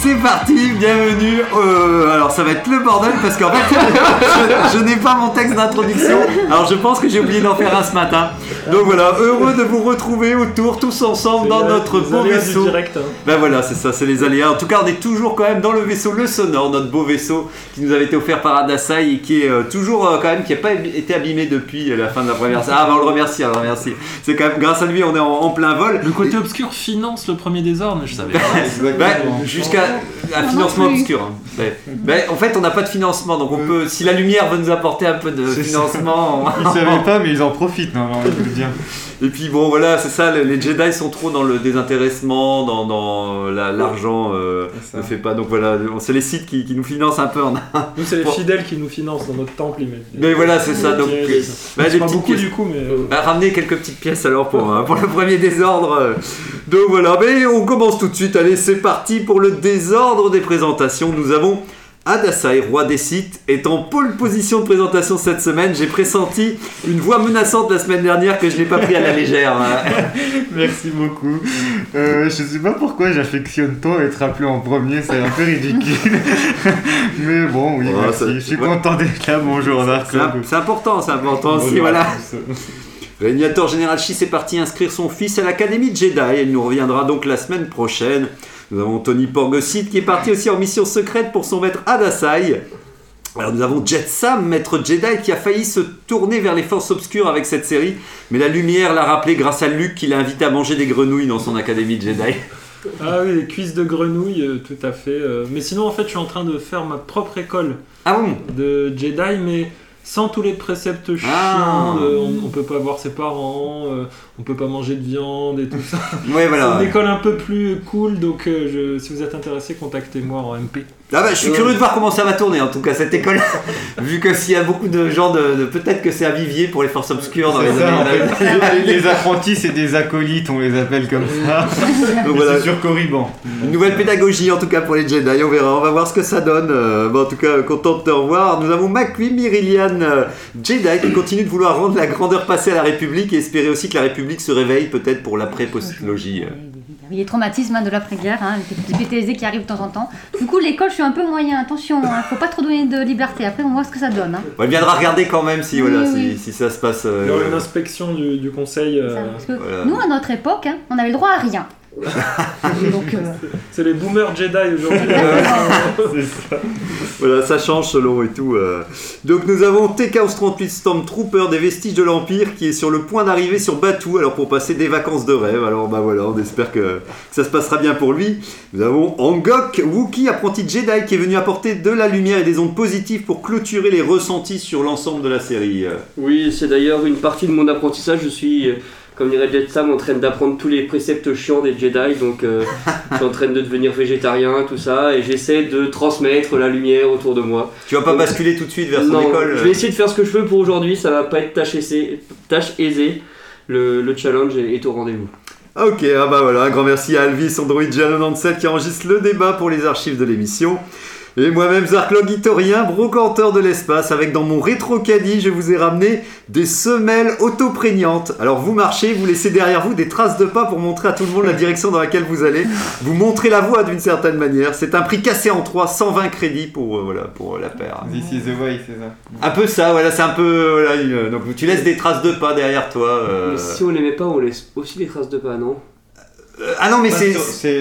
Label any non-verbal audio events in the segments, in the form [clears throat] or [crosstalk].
c'est parti, bienvenue. euh, alors, ça va être le bordel parce qu'en fait, [laughs] je, je n'ai pas mon texte d'introduction. Alors, je pense que j'ai oublié d'en faire un ce matin. Donc voilà, heureux de vous retrouver autour, tous ensemble dans notre beau vaisseau. direct. hein. Ben voilà, c'est ça, c'est les aléas. En tout cas, on est toujours quand même dans le vaisseau Le Sonore, notre beau vaisseau qui nous avait été offert par Adasai et qui est euh, toujours euh, quand même, qui n'a pas été abîmé depuis la fin de la première. Ah, ben on le remercie, on le remercie. C'est quand même, grâce à lui, on est en, en plein vol. Le côté obscur finance le premier désordre, je savais [laughs] pas. Ben, jusqu'à un financement obscur. hein. Ben, ben, en fait, on n'a pas de financement, donc on peut, si la lumière veut nous apporter un peu de financement. on- Ils savaient [laughs] pas, mais ils en profitent, non, vous dire. Et puis bon, voilà, c'est ça, les- Jedi sont trop dans le désintéressement, dans, dans la- l'argent euh, ne fait pas. Donc voilà, c'est les sites qui, qui nous financent un peu en. Nous, c'est les Bon. fidèles qui nous financent dans notre temple. Ils mettent des- Mais voilà, c'est ça. Donc, euh, bah, pas beaucoup pièces. du coup, mais. euh, Bah, ramener quelques petites pièces alors pour, euh, pour le premier désordre. euh. Donc voilà, mais on commence tout de suite. Allez, c'est parti pour le désordre des présentations. Nous avons Adasai, roi des sites, est en pole position de présentation cette semaine. J'ai pressenti une voix menaçante la semaine dernière que je n'ai pas pris à la légère. [laughs] Merci beaucoup. Euh, je sais pas pourquoi j'affectionne tant être appelé en premier, c'est un peu ridicule. [laughs] Mais bon, oui, Oh, merci. ça- Je suis ouais. content d'être là, bonjour C'est important, c'est important aussi, à voilà. [laughs] tous. Régnator Général est parti inscrire son fils à l'Académie Jedi. Il nous reviendra donc la semaine prochaine. Nous avons Tony Porgosid qui est parti aussi en mission secrète pour son maître Adasai. Alors nous avons Jet Sam, maître Jedi, qui a failli se tourner vers les forces obscures avec cette série, mais la lumière l'a rappelé grâce à Luke qui l'a invité à manger des grenouilles dans son Académie Jedi. [laughs] Ah oui, les cuisses de grenouille, euh, tout à fait. euh, Mais sinon, en fait, je suis en train de faire ma propre école Ah bon? de Jedi, mais sans tous les préceptes chiants. Ah. de on, on peut pas voir ses parents, euh, on peut pas manger de viande et tout ça. [laughs] Ouais, voilà. C'est une école un peu plus cool, donc euh, je- si vous êtes intéressé, contactez-moi en MP. Ah bah, je suis curieux de voir comment ça va tourner en tout cas cette école. [laughs] Vu que s'il y a beaucoup de gens de, de- peut-être que c'est un vivier pour les forces obscures dans les ça, en années. fait. [laughs] les, les apprentis, c'est des acolytes, on les appelle comme ça. Donc voilà. C'est sur Corriban. Une nouvelle pédagogie en tout cas pour les Jedi, on verra, on va voir ce que ça donne. Euh, bon, en tout cas, content de te revoir. Nous avons McQueen Myrilian euh, Jedi qui continue de vouloir rendre la grandeur passée à la République et espérer aussi que la République se réveille peut-être pour l'après-postologie. Oui, les traumatismes hein, de l'après-guerre, hein, les petits PTSD qui arrivent de temps en temps. Du coup, l'école, je suis un peu moyen. Attention, hein, faut pas trop donner de liberté. Après, on voit ce que ça donne. hein. On viendra regarder quand même si, Oui, voilà, oui. si, si ça se passe. euh, Il y aura une inspection du, du conseil. euh, Ça, parce que voilà. nous, à notre époque, hein, on avait le droit à rien. Euh, C'est les boomers Jedi aujourd'hui. [laughs] Ça. Voilà, ça change selon et tout. euh. Donc nous avons TKOS 38 Stormtrooper des vestiges de l'Empire qui est sur le point d'arriver sur Batuu alors pour passer des vacances de rêve. Alors bah voilà, on espère que, que ça se passera bien pour lui. Nous avons Angok, Wookie, apprenti Jedi qui est venu apporter de la lumière et des ondes positives pour clôturer les ressentis sur l'ensemble de la série. Oui, c'est d'ailleurs une partie de mon apprentissage. Je suis, euh, comme dirait Jet Sam, en train d'apprendre tous les préceptes chiants des Jedi. Donc, euh, [laughs] je suis en train de devenir végétarien, tout ça, et j'essaie de transmettre la lumière autour de moi. Tu vas pas Donc, basculer tout de suite vers son non, école je euh. vais essayer de faire ce que je veux pour aujourd'hui. Ça va pas être tâche, aisée- tâche aisée. Le, le challenge est, au rendez-vous. Ok, ah bah voilà, un grand merci à Alvis Android 97 qui enregistre le débat pour les archives de l'émission. Et moi-même, Zarklog Itorien, brocanteur de l'espace, avec dans mon rétro caddie, je vous ai ramené des semelles autoprégnantes. Alors vous marchez, vous laissez derrière vous des traces de pas pour montrer à tout le monde la direction dans laquelle vous allez. Vous montrez la voie d'une certaine manière. C'est un prix cassé en 3, 120 crédits pour, euh, voilà, pour euh, la paire. This is the way, c'est ça. Un peu ça, voilà, c'est un peu... voilà, une- donc tu laisses des traces de pas derrière toi. euh. Mais si on les met pas, on laisse aussi des traces de pas, non? Euh, ah non, mais c'est...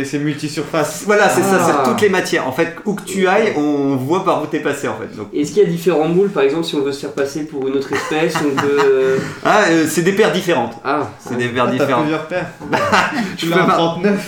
C'est multi-surface. Voilà, c'est ça, Ah. c'est toutes les matières. En fait, où que tu ailles, on voit par où t'es passé en fait. Donc, Est-ce qu'il y a différents moules Par exemple, si on veut se faire passer pour une autre espèce, on peut. euh, ah, euh, c'est des paires différentes. Ah, C'est des paires Ah, différentes. plusieurs paires. [laughs] Je peux l'as un pas- 39.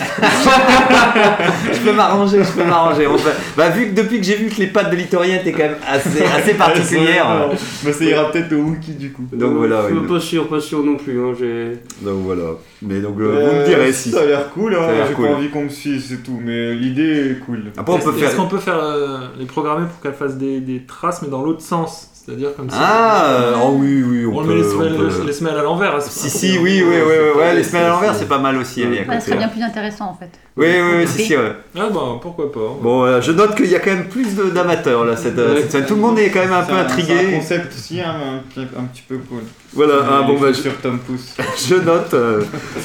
Je peux m'arranger, je peux m'arranger. Peut- Bah, vu que depuis que j'ai vu que les pattes de l'Itorien étaient quand même assez, assez [laughs] particulières. Bah, ça ira peut-être au Wookie du coup. Donc voilà, Je oui. suis pas sûr, pas sûr non plus. Hein, j'ai- Donc voilà. Mais donc euh, vous me direz si. Ça a l'air cool, Ça a hein. l'air j'ai cool. pas envie qu'on me suive, c'est tout. Mais l'idée est cool. Après, on peut Est-ce qu'on peut faire euh, les programmer pour qu'elles fassent des, des traces, mais dans l'autre sens? C'est-à-dire comme ça. Ah, euh, oh oui, oui, on, on, peut. met les on semelles, peut- les semelles à l'envers. hein, Si, si, oui, oui, oui, oui, ouais, les semaines à l'envers, c'est- pas mal aussi. Ouais, serait bien plus intéressant en fait. Oui, oui, oui, si, si, ouais. Ah bah pourquoi pas. Bon, voilà, je note qu'il y a quand même plus d'amateurs là cette, euh, Ouais. cette. Tout le monde est quand même un peu C'est C'est un intrigué. concept aussi hein, un, petit- un petit peu cool. Voilà, ah, bon, bah, je, chaussures Tom Pouce. [laughs] je note, euh,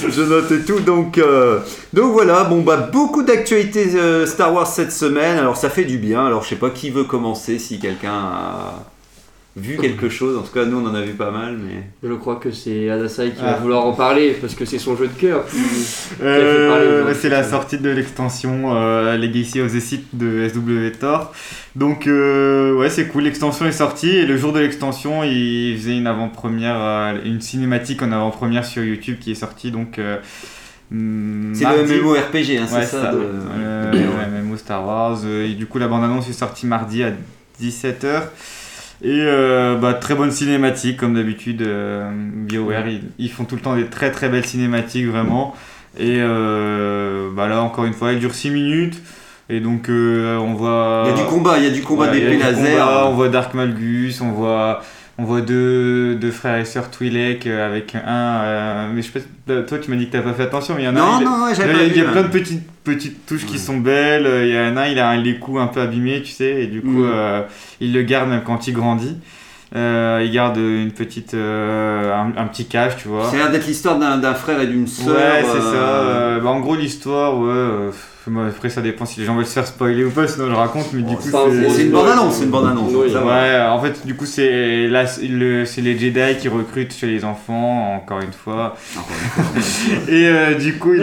je note et tout. Donc, euh, donc voilà, bon bah beaucoup d'actualités euh, Star Wars cette semaine. Alors ça fait du bien. Alors je sais pas qui veut commencer, si quelqu'un a vu quelque chose. En tout cas, nous on en a vu pas mal, mais. Je crois que c'est Adasai qui Ah. va vouloir en parler parce que c'est son jeu de cœur. Euh, c'est la sortie de l'extension euh, Legacy of the Sith de SWTOR. Donc euh, ouais c'est cool, l'extension est sortie et le jour de l'extension il faisait une avant-première, euh, une cinématique en avant-première sur YouTube qui est sortie donc... euh, hum, C'est le MMORPG, hein, c'est Ouais, ça. de- Euh, ouais, MMO Star Wars. euh, et du coup, la bande-annonce est sortie mardi à 17h. Et euh, bah, très bonne cinématique, comme d'habitude. euh, BioWare, ils, ils font tout le temps des très très belles cinématiques, vraiment. Et euh, bah, là, encore une fois, elle dure 6 minutes. Et donc, euh, on voit. Il y a du combat, il y a du combat Ouais, laser. combat, on voit Dark Malgus, on voit, on voit deux, deux frères et sœurs Twi'lek euh, avec un. euh, mais je sais pas, toi tu m'as dit que t'as pas fait attention, mais il y en a Non, un. il- non, ouais, il y j'avais a, pas il y a vu, plein hein. de petites, petites touches qui sont belles. euh, Il y en a un, il a un- les coups un peu abîmés, tu sais, et du coup, Mm. euh, il le garde même quand il grandit. Euh, il garde une petite, euh, un, un petit cache, tu vois. Ça a l'air d'être l'histoire d'un d'un frère et d'une sœur. Ouais, c'est euh, ça. euh, bah, en gros, l'histoire, ouais. Après, ça dépend si les gens veulent se faire spoiler ou pas, sinon je raconte, mais du Bon, coup, c'est une spoil. bande-annonce, c'est une ça va. Ouais, en fait, du coup, c'est le- c'est les Jedi qui recrutent chez les enfants, encore une fois. [laughs] Et euh, du coup,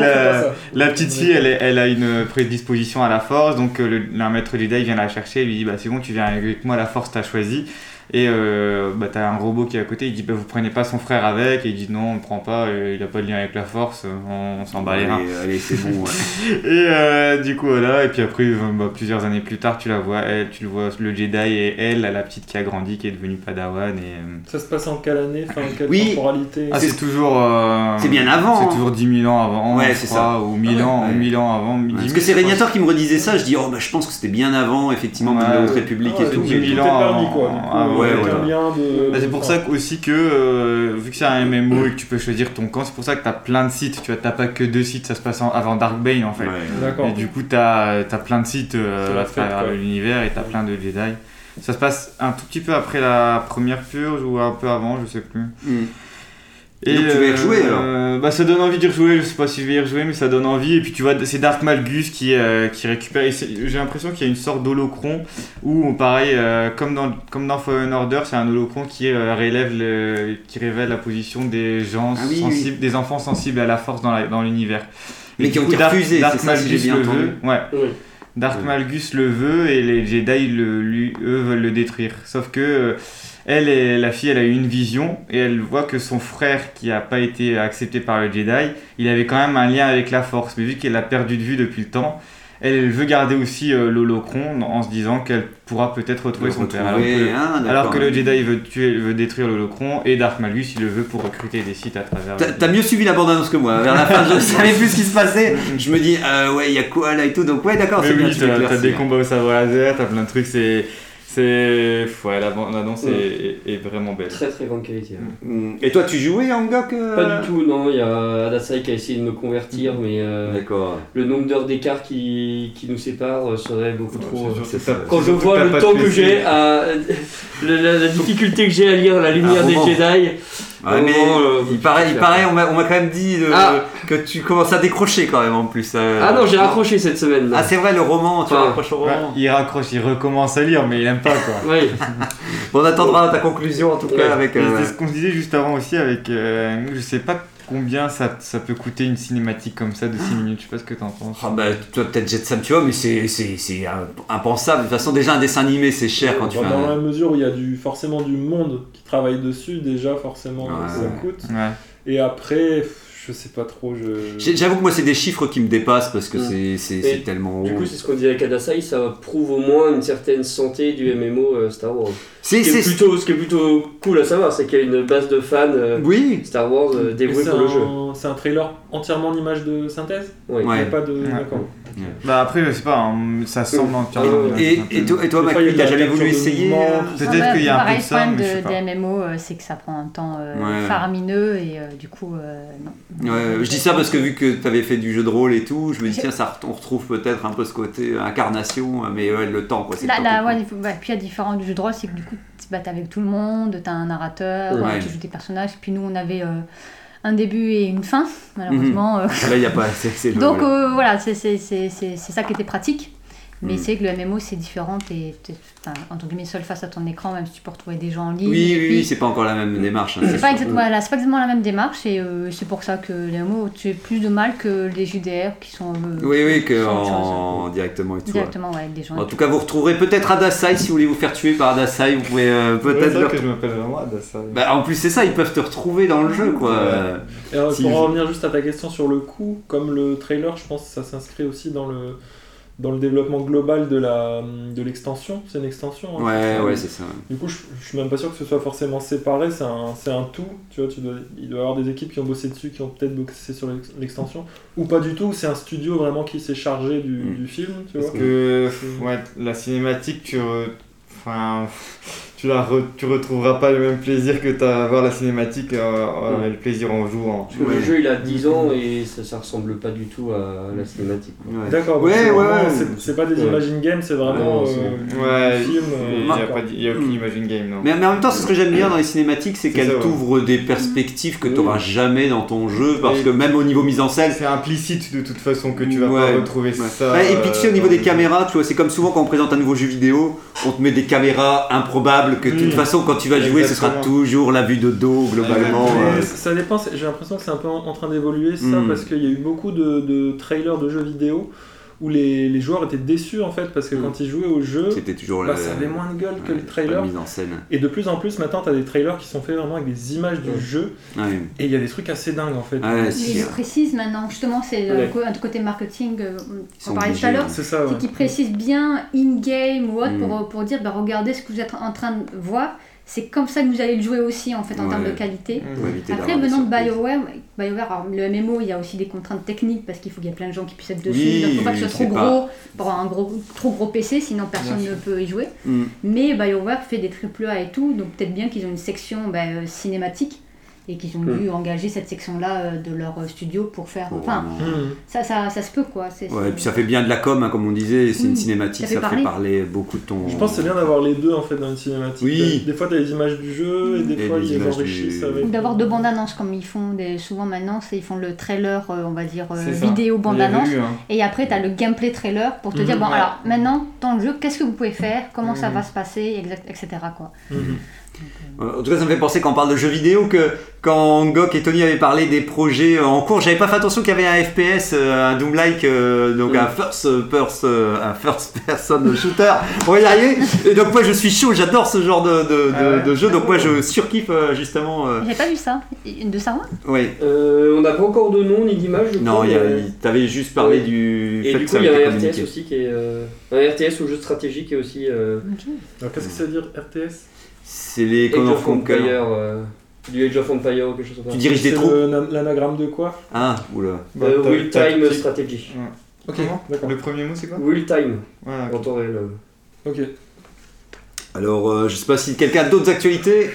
la petite fille, elle, elle a une prédisposition à la force, donc euh, le, un maître Jedi vient la chercher, il lui dit Bah, c'est bon, tu viens avec moi, la force t'a choisi. Et euh, bah, t'as un robot qui est à côté, il dit Bah, vous prenez pas son frère avec, et il dit Non, on ne prend pas, il a pas de lien avec la force, on, on s'en bat les reins. Allez, allez, c'est bon. ouais. [laughs] Et euh, du coup voilà, et puis après euh, bah, plusieurs années plus tard, tu la vois, elle, tu le vois le Jedi et elle, la petite qui a grandi, qui est devenue Padawan et Ça se passe en quelle année Enfin, quelle Oui. temporalité ah, c'est toujours euh, C'est bien avant, c'est hein. toujours 10 000 ans avant, Ouais, c'est crois, ou 1000 Ah ouais, ans, ouais. 1000 ans avant. 10 000, Parce que c'est. Régnator qui me redisait ça, je dis, oh bah je pense que c'était bien avant, effectivement, Ouais. de la Haute République et tout. c'est mais 10 000 tout est ans permis, avant. quoi. Ouais. Bah, c'est pour ça que- aussi que, euh, vu que c'est un MMO et que tu peux choisir ton camp, c'est pour ça que t'as plein de sites, tu vois, t'as pas que deux sites, ça se passe en- avant Darkbane en fait. Ouais. Et du coup, t'as as plein de sites euh, à travers l'univers et t'as plein de Jedi. Ça se passe un tout petit peu après la première purge ou un peu avant, je sais plus. Mm. Donc tu vas y rejouer, alors Bah ça donne envie d'y rejouer, je sais pas si je vais y rejouer, mais ça donne envie. Et puis tu vois, c'est Dark Malgus qui, euh, qui récupère. et J'ai l'impression qu'il y a une sorte d'holocron où, pareil, euh, comme, dans, comme dans Fallen Order, c'est un holocron qui, euh, relève le, qui révèle la position des gens Ah oui, sensibles, des enfants sensibles à la force dans l'univers. Mais Et qui ont coup, été Dark- refusés, Dark ça, Malgus bien le entendu. veut. Ouais. Oui. Dark. Malgus le veut et les Jedi, le, lui, eux, veulent le détruire. Sauf que euh, elle, et la fille, elle a eu une vision et elle voit que son frère, qui n'a pas été accepté par le Jedi, il avait quand même un lien avec la Force. Mais vu qu'elle l'a perdu de vue depuis le temps, elle, veut garder aussi euh, l'holocron en se disant qu'elle pourra peut-être retrouver Le son père. Alors que, alors que le Jedi veut, tuer, veut détruire l'holocron et Dark Malgus, il le veut pour recruter des sites à travers. T'as mieux suivi la bande-annonce que moi. Vers la fin, je [laughs] savais plus ce qui se passait. Je me dis, euh, ouais, il y a quoi là et tout. Donc, ouais, d'accord, c'est bien. oui, tu t'as des combats au sabre laser, t'as plein de trucs, c'est. C'est. Ouais, la bande annonce est, est- est vraiment belle. Très très grande qualité. hein. Mm. Et toi, tu jouais en Gok euh, Pas du tout, non. Il y a Adasai qui a essayé de me convertir, mais euh, D'accord. le nombre d'heures d'écart qui, qui nous sépare euh, serait beaucoup trop. euh, ça. Quand je vois le temps que j'ai à [laughs] la, la- la [laughs] difficulté que j'ai à lire la lumière des. Jedi, Ouais, mais euh, il paraît, il paraît on m'a on m'a quand même dit Ah. que tu commences à décrocher quand même en plus. euh. Ah non, j'ai raccroché cette semaine. là. Ah, c'est vrai, le roman, tu Enfin, raccroches au Ouais, roman. il raccroche, il recommence à lire, mais il aime pas quoi. Oui. Bon, [laughs] on attendra ta conclusion en tout cas avec. Euh, C'est ce qu'on se disait juste avant aussi avec. euh, je sais pas combien ça, ça peut coûter une cinématique comme ça de 6 minutes, je sais pas ce que t'en penses. Ah bah toi peut-être Jet Sam tu vois mais c'est c'est c'est impensable de toute façon déjà un dessin animé c'est cher quand tu Bah, fais dans un... la mesure où il y a du, forcément du monde qui travaille dessus, déjà forcément Ouais. ça coûte. Ouais. Et après, Je sais pas trop. Je... J'avoue que moi, c'est des chiffres qui me dépassent parce que Mm. c'est- c'est Et c'est tellement Du coup, c'est ce qu'on disait avec Adasai, ça prouve au moins une certaine santé du MMO euh, Star Wars. C'est- ce, qui est c'est- plutôt, ce qui est plutôt cool à savoir, c'est qu'il y a une base de fans euh, Oui, Star Wars euh, dévoués pour le jeu. c'est un trailer entièrement en image de synthèse? Ouais. Il n'y a Ouais. pas de. Ouais. Bah après, je sais pas, hein, ça semble entièrement. Euh, Et, et toi, et toi Macri, t'as jamais voulu essayer euh, Peut-être Ah bah, qu'il y a un peu de le ça, problème mais je sais de- pas. des MMO, euh, c'est que ça prend un temps euh, Ouais. faramineux et euh, du coup, euh, non. Ouais, je dis ça parce que vu que tu avais fait du jeu de rôle et tout, je me dis tiens, ça, on retrouve peut-être un peu ce côté incarnation, mais ouais, le temps quoi. c'est Là, là, ouais, puis il y a différents jeux de rôle, c'est que du coup, tu te battes avec tout le monde, t'as un narrateur, Ouais. tu joues des personnages, puis nous on avait euh, un début et une fin, malheureusement. euh, Là, il n'y a pas. le- Donc voilà. euh, c'est ça qui était pratique. Mais Mm. c'est que le MMO c'est différent, t'es t'es- enfin, entre guillemets seul face à ton écran, même si tu peux retrouver des gens en ligne. oui, oui, puis- oui, c'est pas encore la même démarche. hein, c'est pas, exactement, voilà, c'est pas exactement la même démarche et euh, c'est pour ça que les MMO, tu as plus de mal que les JDR qui sont euh, Oui, oui, que en... directement et tout. directement ouais, avec des gens. En tout cas, vous retrouverez peut-être Adasai si vous voulez vous faire tuer par Adasai. Vous pouvez euh, peut-être. que je m'appelle vraiment Adassa. Bah, en plus, c'est ça, ils peuvent te retrouver dans le jeu quoi. Ouais. Et alors, Si pour je- en revenir juste à ta question sur le coût, comme le trailer, je pense que ça s'inscrit aussi dans le, dans le développement global de la de l'extension. C'est une extension. hein, Ouais, ouais, c'est ça. Du coup, je, je suis même pas sûr que ce soit forcément séparé, c'est un, c'est un tout. Tu vois, tu dois, il doit y avoir des équipes qui ont bossé dessus, qui ont peut-être bossé sur l'ex- l'extension, ou pas du tout. C'est un studio vraiment qui s'est chargé du, Mm. du film, tu Parce vois. que C'est- ouais, la cinématique, tu, re- enfin, tu, la re- tu retrouveras pas le même plaisir que t'as à voir la cinématique, euh, euh, le plaisir en jouant. Parce que le jeu il a 10 ans et ça, ça ressemble pas du tout à la cinématique. Ouais. D'accord, Ouais, c'est ouais, c'est- c'est pas des Ouais. images in-game, c'est vraiment Ouais, euh, c'est- du Ouais, film. il euh, n'y a, pas il y a aucune image in-game, non. Mais, mais en même temps, c'est ce que j'aime bien dans les cinématiques, c'est C'est qu'elles t'ouvrent des perspectives que tu n'auras jamais dans ton jeu, parce Et- que même au niveau mise en scène. C'est implicite de toute façon que tu vas Ouais. pas retrouver Ouais. ça. Et puis tu sais, au euh, niveau des caméras, tu vois, c'est comme souvent quand on présente un nouveau jeu vidéo, on te met des caméras improbables que de toute Mm. façon, quand tu vas jouer, ce sera toujours la vue de dos, globalement. Euh. ça dépend, j'ai l'impression que c'est un peu en en train d'évoluer ça, Mm. parce qu'il y a eu beaucoup de, de trailers de jeux vidéo où les, les joueurs étaient déçus en fait, parce que Mm. quand ils jouaient au jeu, C'était toujours bah, ça avait moins de gueule que ouais, le trailer. mise en scène. Et de plus en plus, maintenant, tu as des trailers qui sont faits vraiment avec des images du Ouais. jeu, Ouais. et il y a des trucs assez dingues en fait. Si, ils euh, précisent maintenant, justement, c'est Ouais. un côté marketing, euh, on parlait tout à l'heure. C'est ça, ouais. c'est qu'ils précisent bien in-game ou autre Mm. pour, pour dire bah, regardez ce que vous êtes en train de voir, c'est comme ça que vous allez le jouer aussi en fait en Ouais. termes de qualité. éviter Après, venant de. BioWare, BioWare alors, le MMO, il y a aussi des contraintes techniques parce qu'il faut qu'il y ait plein de gens qui puissent être dessus. Oui, il ne faut pas que ce soit trop pas- gros pour avoir un gros, trop gros PC, sinon personne Bien ne peut y jouer. Mm. Mais BioWare fait des triple A et tout, donc peut-être bien qu'ils ont une section bah, euh, cinématique et qu'ils ont Mm. dû engager cette section-là euh, de leur euh, studio pour faire. Enfin, vraiment- Mm. ça, ça, ça se peut quoi. c'est- Ouais, c'est- et puis ça fait bien de la com, hein, comme on disait, c'est une cinématique, ça fait ça fait parler. beaucoup de ton. Je pense que c'est bien d'avoir les deux en fait dans une cinématique. Oui. Des fois, tu as les images du jeu, et des Et fois, ils les enrichissent du- avec. Ou d'avoir deux bandes annonces comme ils font des, souvent maintenant, c'est ils font le trailer, euh, on va dire euh, vidéo bande annonce, hein. et après tu as le gameplay trailer pour te dire bon ouais. alors maintenant dans le jeu qu'est-ce que vous pouvez faire, comment ça va se passer, etc. quoi. Euh, En tout cas, ça me fait penser quand on parle de jeux vidéo que quand Gok et Tony avaient parlé des projets euh, en cours, j'avais pas fait attention qu'il y avait un FPS, euh, un Doom-like, euh, donc Mm. un first, person, euh, un first person [laughs] shooter. On va y arriver. Et donc moi, je suis chaud, j'adore ce genre de, de, de- Ah ouais. de jeu. Donc moi, je surkiffe justement. euh, J'avais pas vu ça, de ouais. Euh, on n'a pas encore de nom ni d'image. Non, t'avais juste parlé Ouais. du Et fait du que coup, ça il y a un RTS communiqué. aussi qui est. euh, Un RTS ou jeu qui est aussi. euh, Alors, qu'est-ce que ça veut dire RTS C'est les Age of Empire. Euh, du Age of Empire ou quelque chose comme ça. Tu diriges des troupes l'anagramme de quoi? Ah, oula. Bah, Euh, Time. Strategy. Ok, d'accord. Le premier mot, c'est quoi? Real Time, Ouais, en ok. temps réel. euh. Ok. Alors, euh, je sais pas si quelqu'un a d'autres actualités.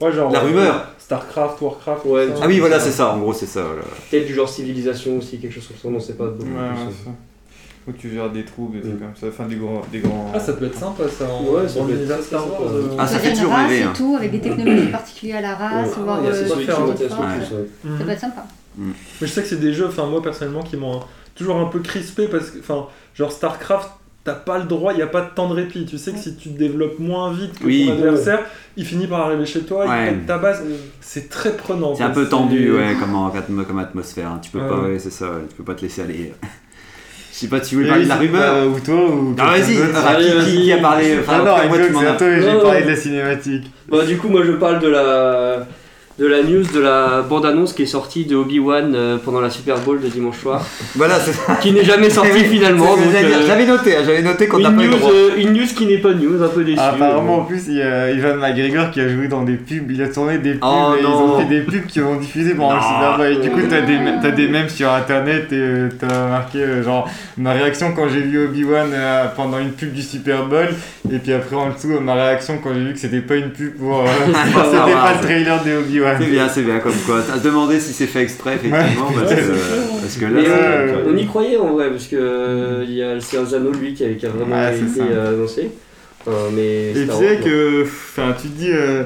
Ouais, genre. La rumeur. Starcraft, Warcraft. Ouais. Ah oui, voilà, c'est ça. En gros, c'est ça. voilà. Peut-être du genre civilisation aussi, quelque chose comme ça, on sait pas beaucoup Ouais, plus. Ça. Où tu gères des troupes, des trucs Mm. comme ça, enfin des grands. Des grands... Ah, ça peut être sympa ça en, Ouais, ça dans peut être sympa. Euh. Ah, ça Choisir fait toujours race rêver, et hein. tout, avec des technologies particulières à la race, Ouais. voir il y a euh, ouais. Mhm. Ça peut être sympa. Mais je sais que c'est des jeux, enfin moi personnellement, qui m'ont toujours un peu crispé parce que, enfin, genre Starcraft, t'as pas le droit, il n'y a pas de temps de répit. Tu sais que si tu te développes moins vite que Oui. ton adversaire, il finit par arriver chez toi, Ouais. il pète ta base. C'est très prenant. C'est un peu tendu, ouais, comme, en- comme atmosphère. hein. Tu peux Ouais. pas, ouais, c'est ça, ouais, tu peux pas te laisser aller. Je sais pas si tu voulais Mais parler de la rumeur. pas- Ou toi, ou. Ah, vas-y, ah, qui, a parlé Enfin, Ah non, cas, moi, tu m'en c'est as- j'ai Non, parlé non. de la cinématique. Bah, du coup, moi je parle de la de la news de la bande-annonce qui est sortie de Obi-Wan euh, pendant la Super Bowl de dimanche soir, Voilà, c'est ça. qui n'est jamais sortie [laughs] Oui, finalement. donc, euh, J'avais noté, hein, j'avais noté qu'on n'a une, pas eu le news, droit. euh, une news qui n'est pas news, un peu déçu. Apparemment, en plus, il y a Ivan McGregor qui a joué dans des pubs, il a tourné des pubs Oh et ils non. ont fait des pubs qui ont diffusé pendant le Non. Super Bowl. Et du coup, t'as des, [laughs] t'as des mèmes sur internet et euh, t'as marqué euh, genre ma réaction quand j'ai vu Obi-Wan euh, pendant une pub du Super Bowl. Et puis après, en dessous, ma réaction quand j'ai vu que c'était pas une pub pour. euh, [laughs] c'était pas le trailer de Obi-Wan. C'est bien, c'est bien comme quoi. À se demander si c'est fait exprès, effectivement, parce, Ouais, que, c'est parce que là, euh, on, on y croyait en vrai, parce que euh, il y a le Seigneur des Anneaux, lui, qui a, qui a vraiment été euh, annoncé. Enfin, mais Et tu sais que, enfin, tu te dis, euh,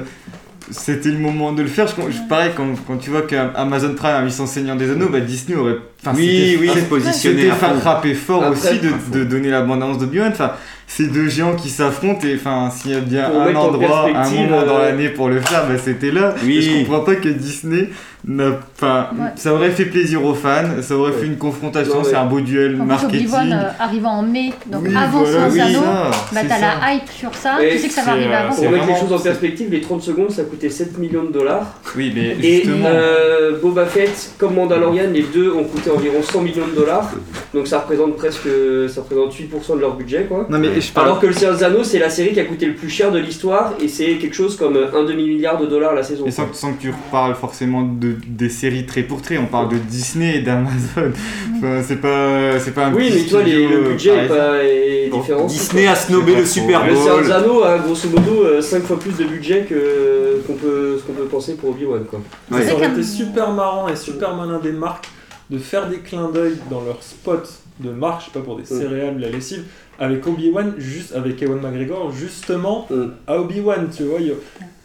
c'était le moment de le faire. Je, je- pareil, quand, quand tu vois qu'Amazon Prime a mis son Seigneur des Anneaux, bah Disney aurait. oui, oui, enfin, se C'était fond. frappé fort Après, aussi de, de donner la bande-annonce de Beyond. Enfin, ces deux géants qui s'affrontent et enfin, s'il y a bien Pour un endroit, un moment dans euh, l'année pour le faire, bah, c'était là. Oui. Et je comprends pas que Disney n'a. Enfin, Ouais. ça aurait fait plaisir aux fans, ça aurait fait une confrontation, Non, c'est un beau duel En marketing. Obi-Wan euh, arrivant en mai, donc Oui, avant voilà, son oui, anneau, ça, bah t'as ça. la hype sur ça, Et tu sais que ça va arriver avant. Pour mettre les choses en perspective, les 30 secondes, ça coûtait 7 millions de dollars. Oui, mais Et justement. euh, Boba Fett comme Mandalorian, les deux ont coûté environ 100 millions de dollars. Donc ça représente presque ça représente 8% de leur budget quoi. Non, mais je parle. Alors que le Seigneur des Anneaux, c'est la série qui a coûté le plus cher de l'histoire et c'est quelque chose comme un demi-milliard de dollars la saison. Et sans, sans que tu reparles forcément de, des séries trait pour trait, on parle de Disney et d'Amazon. [laughs] Enfin, c'est pas, c'est pas un Oui, mais toi, les- le budget euh, est, pas, est Bon, différent. Disney a snobé le Super faux. Le Seigneur Bowl. des Anneaux a grosso modo 5 fois plus de budget que qu'on peut, ce qu'on peut penser pour Obi-Wan. quoi. Ouais. Ça aurait été super marrant et super malin des marques de faire des clins d'œil dans leur spot de marque, je sais pas pour des céréales, la lessive, avec Obi-Wan, juste avec Ewan McGregor, justement Mm. à Obi-Wan, tu vois. Il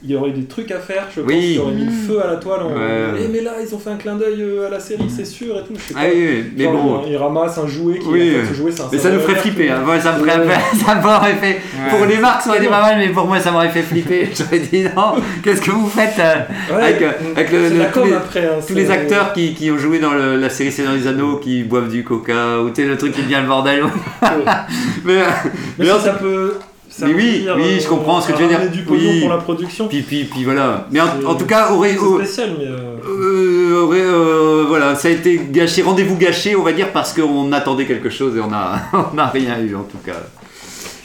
il y aurait des trucs à faire, je pense, Oui. qui auraient mis le Mm. feu à la toile. En... Ouais. Eh, mais là, ils ont fait un clin d'œil euh, à la série, c'est sûr et tout. Je sais Ah pas. oui, oui, mais Genre, bon. il, il ramasse un jouet qui Oui. ce jouet, c'est un Mais ça nous ferait flipper, hein. Ouais, ça me ferait, Ouais. [laughs] ça m'aurait fait. Ouais. Pour les marques, ça aurait été pas mal, mais pour moi, ça m'aurait fait flipper. [laughs] J'aurais dit non, qu'est-ce que vous faites euh, Ouais, avec, euh, avec le- la tous les- après, hein, tous les acteurs qui, qui ont joué dans le- la série Seigneur des Anneaux, qui boivent du coca, ou tu le truc qui devient le bordel. [laughs] mais, Mais mais en- ça peut. Ça Mais veut oui, dire, oui, je comprends ce que tu veux dire. du pognon Oui. pour la production. puis, puis, puis voilà. Mais en, en tout cas, aurait, spécial, mais. euh, euh, aurait, euh, voilà, ça a été gâché, rendez-vous gâché, on va dire, parce qu'on attendait quelque chose et on n'a [laughs] on n'a rien eu en tout cas.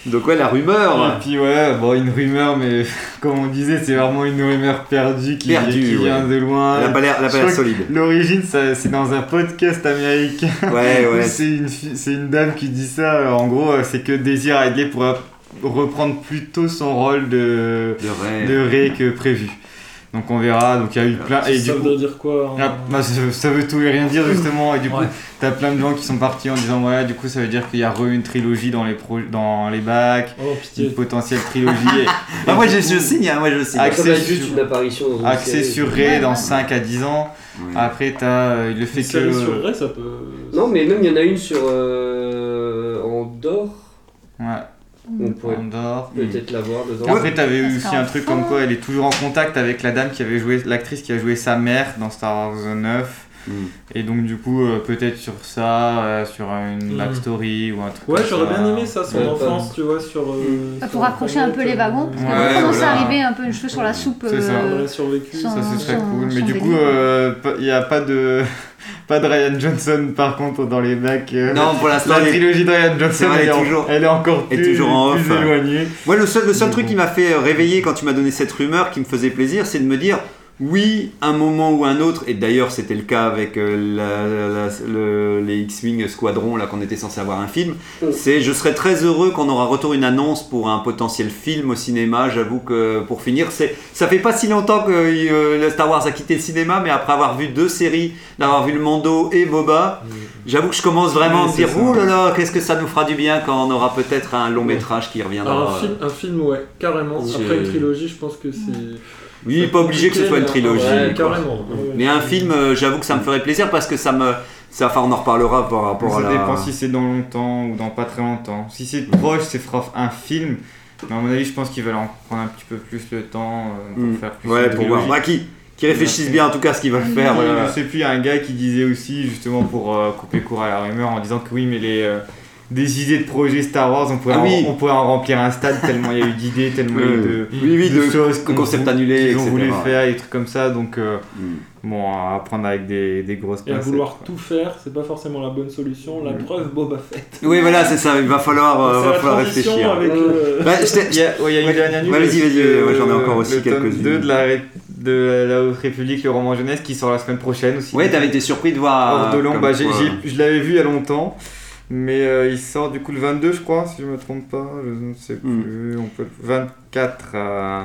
Donc ouais, la rumeur. Et puis ouais, bon, une rumeur, mais [laughs] comme on disait, c'est vraiment une rumeur perdue qui, Perdue, qui vient de loin. Elle a pas l'air a solide. L'origine, c'est dans un podcast américain. Ouais, ouais. [laughs] C'est une, fi- c'est une dame qui dit ça. euh, En gros, euh, c'est que Désir Hadley pourra reprendre plus tôt son rôle de, De Ray. de Ray que prévu. Donc on verra. Donc il y a eu plein. Et du ça coup, veut dire quoi hein ah, bah, ça, ça veut tout et rien dire justement. Et du coup, Ouais. t'as plein de gens qui sont partis en disant ouais, du coup ça veut dire qu'il y a re une trilogie dans les pro- dans les bacs, Oh une potentielle trilogie. Et- [laughs] Ah, moi je, je du coup, signe, hein, moi je signe. Accès juste sur- une apparition dans une Axé sur Ray Ouais, dans ouais. 5 à 10 ans. Ouais. Après, t'as euh, le fait Une que. sur ça peut. Non, mais même il y en a une sur euh, Andorre. Ouais, On pourrait Andorre. peut-être la voir dedans. Après, t'avais eu aussi un truc comme quoi elle est toujours en contact avec la dame qui avait joué, l'actrice qui a joué sa mère dans Star Wars 9. Mm. Et donc, du coup, euh, peut-être sur ça, euh, sur une Mm. backstory ou un truc Ouais, j'aurais bien aimé ça, son Ouais, enfance, tu vois, sur. euh, sur Pour accrocher un peu les wagons, parce que Ouais, quand commence voilà. à arriver un peu une cheveux sur la soupe. C'est ça. euh, On aurait survécu. sans- Ça, ce serait son- cool. Mais du coup, euh, il n'y a pas de. Pas de Ryan Johnson par contre dans les bacs. euh, Non, pour l'instant, la trilogie de Ryan Johnson, vrai, elle, est est en- toujours- elle est encore est plus, toujours en plus off. éloignée. Moi, le seul, le seul truc bon. qui m'a fait réveiller quand tu m'as donné cette rumeur, qui me faisait plaisir, c'est de me dire oui, un moment ou un autre, et d'ailleurs c'était le cas avec euh, la- la- le- les X-Wing Squadron, là qu'on était censé avoir un film, Mm. c'est je serais très heureux qu'on aura retour une annonce pour un potentiel film au cinéma. J'avoue que pour finir, c'est ça fait pas si longtemps que euh, le Star Wars a quitté le cinéma, mais après avoir vu deux séries, d'avoir vu le Mando et Boba, j'avoue que je commence vraiment à me dire ça. oh là là, qu'est-ce que ça nous fera du bien quand on aura peut-être un long métrage qui reviendra. Alors, un, film, un film, ouais, carrément. Après une trilogie, je pense que c'est. Oui, pas obligé que ce soit une trilogie. Ouais, carrément. Mais un film, euh, j'avoue que ça me ferait plaisir parce que ça me. Ça, enfin, on en reparlera par rapport Ça à la. dépend si c'est dans longtemps ou dans pas très longtemps. Si c'est proche, c'est fera un film. Mais à mon avis, je pense qu'ils veulent en prendre un petit peu plus le temps euh, pour Hmm. faire plus Ouais, pour voir. Bah, qui, qui réfléchissent bien en tout cas à ce qu'ils veulent faire. Et voilà. Je sais plus, il y a un gars qui disait aussi, justement pour euh, couper court à la rumeur, en disant que oui, mais les, euh, des idées de projets Star Wars. On pourrait, Ah en, oui. on pourrait en remplir un stade tellement il y a eu d'idées, [laughs] tellement il y a eu de, oui, oui, de, choses de qu'on- qu'ils ont voulu faire, des trucs comme ça. Donc, euh, Mm. bon, à prendre avec des, des grosses Et à pincettes, vouloir quoi. tout faire, c'est pas forcément la bonne solution. La preuve, Boba Fett. Oui, voilà, c'est ça. Il va falloir, euh, va la falloir réfléchir. avec le- Bah, Il y a, ouais, il y a une Ouais. dernière news. Ouais, vas-y, aussi, euh, j'en ai encore aussi le tome quelques-unes. 2 de la, ré- de la Haute République, le roman jeunesse, qui sort la semaine prochaine aussi. Ouais, t'avais été surpris de voir. Hors de bah, je l'avais vu il y a longtemps, mais euh, il sort du coup le 22, je crois, si je me trompe pas. Je ne sais Hmm. plus. On peut 24, euh,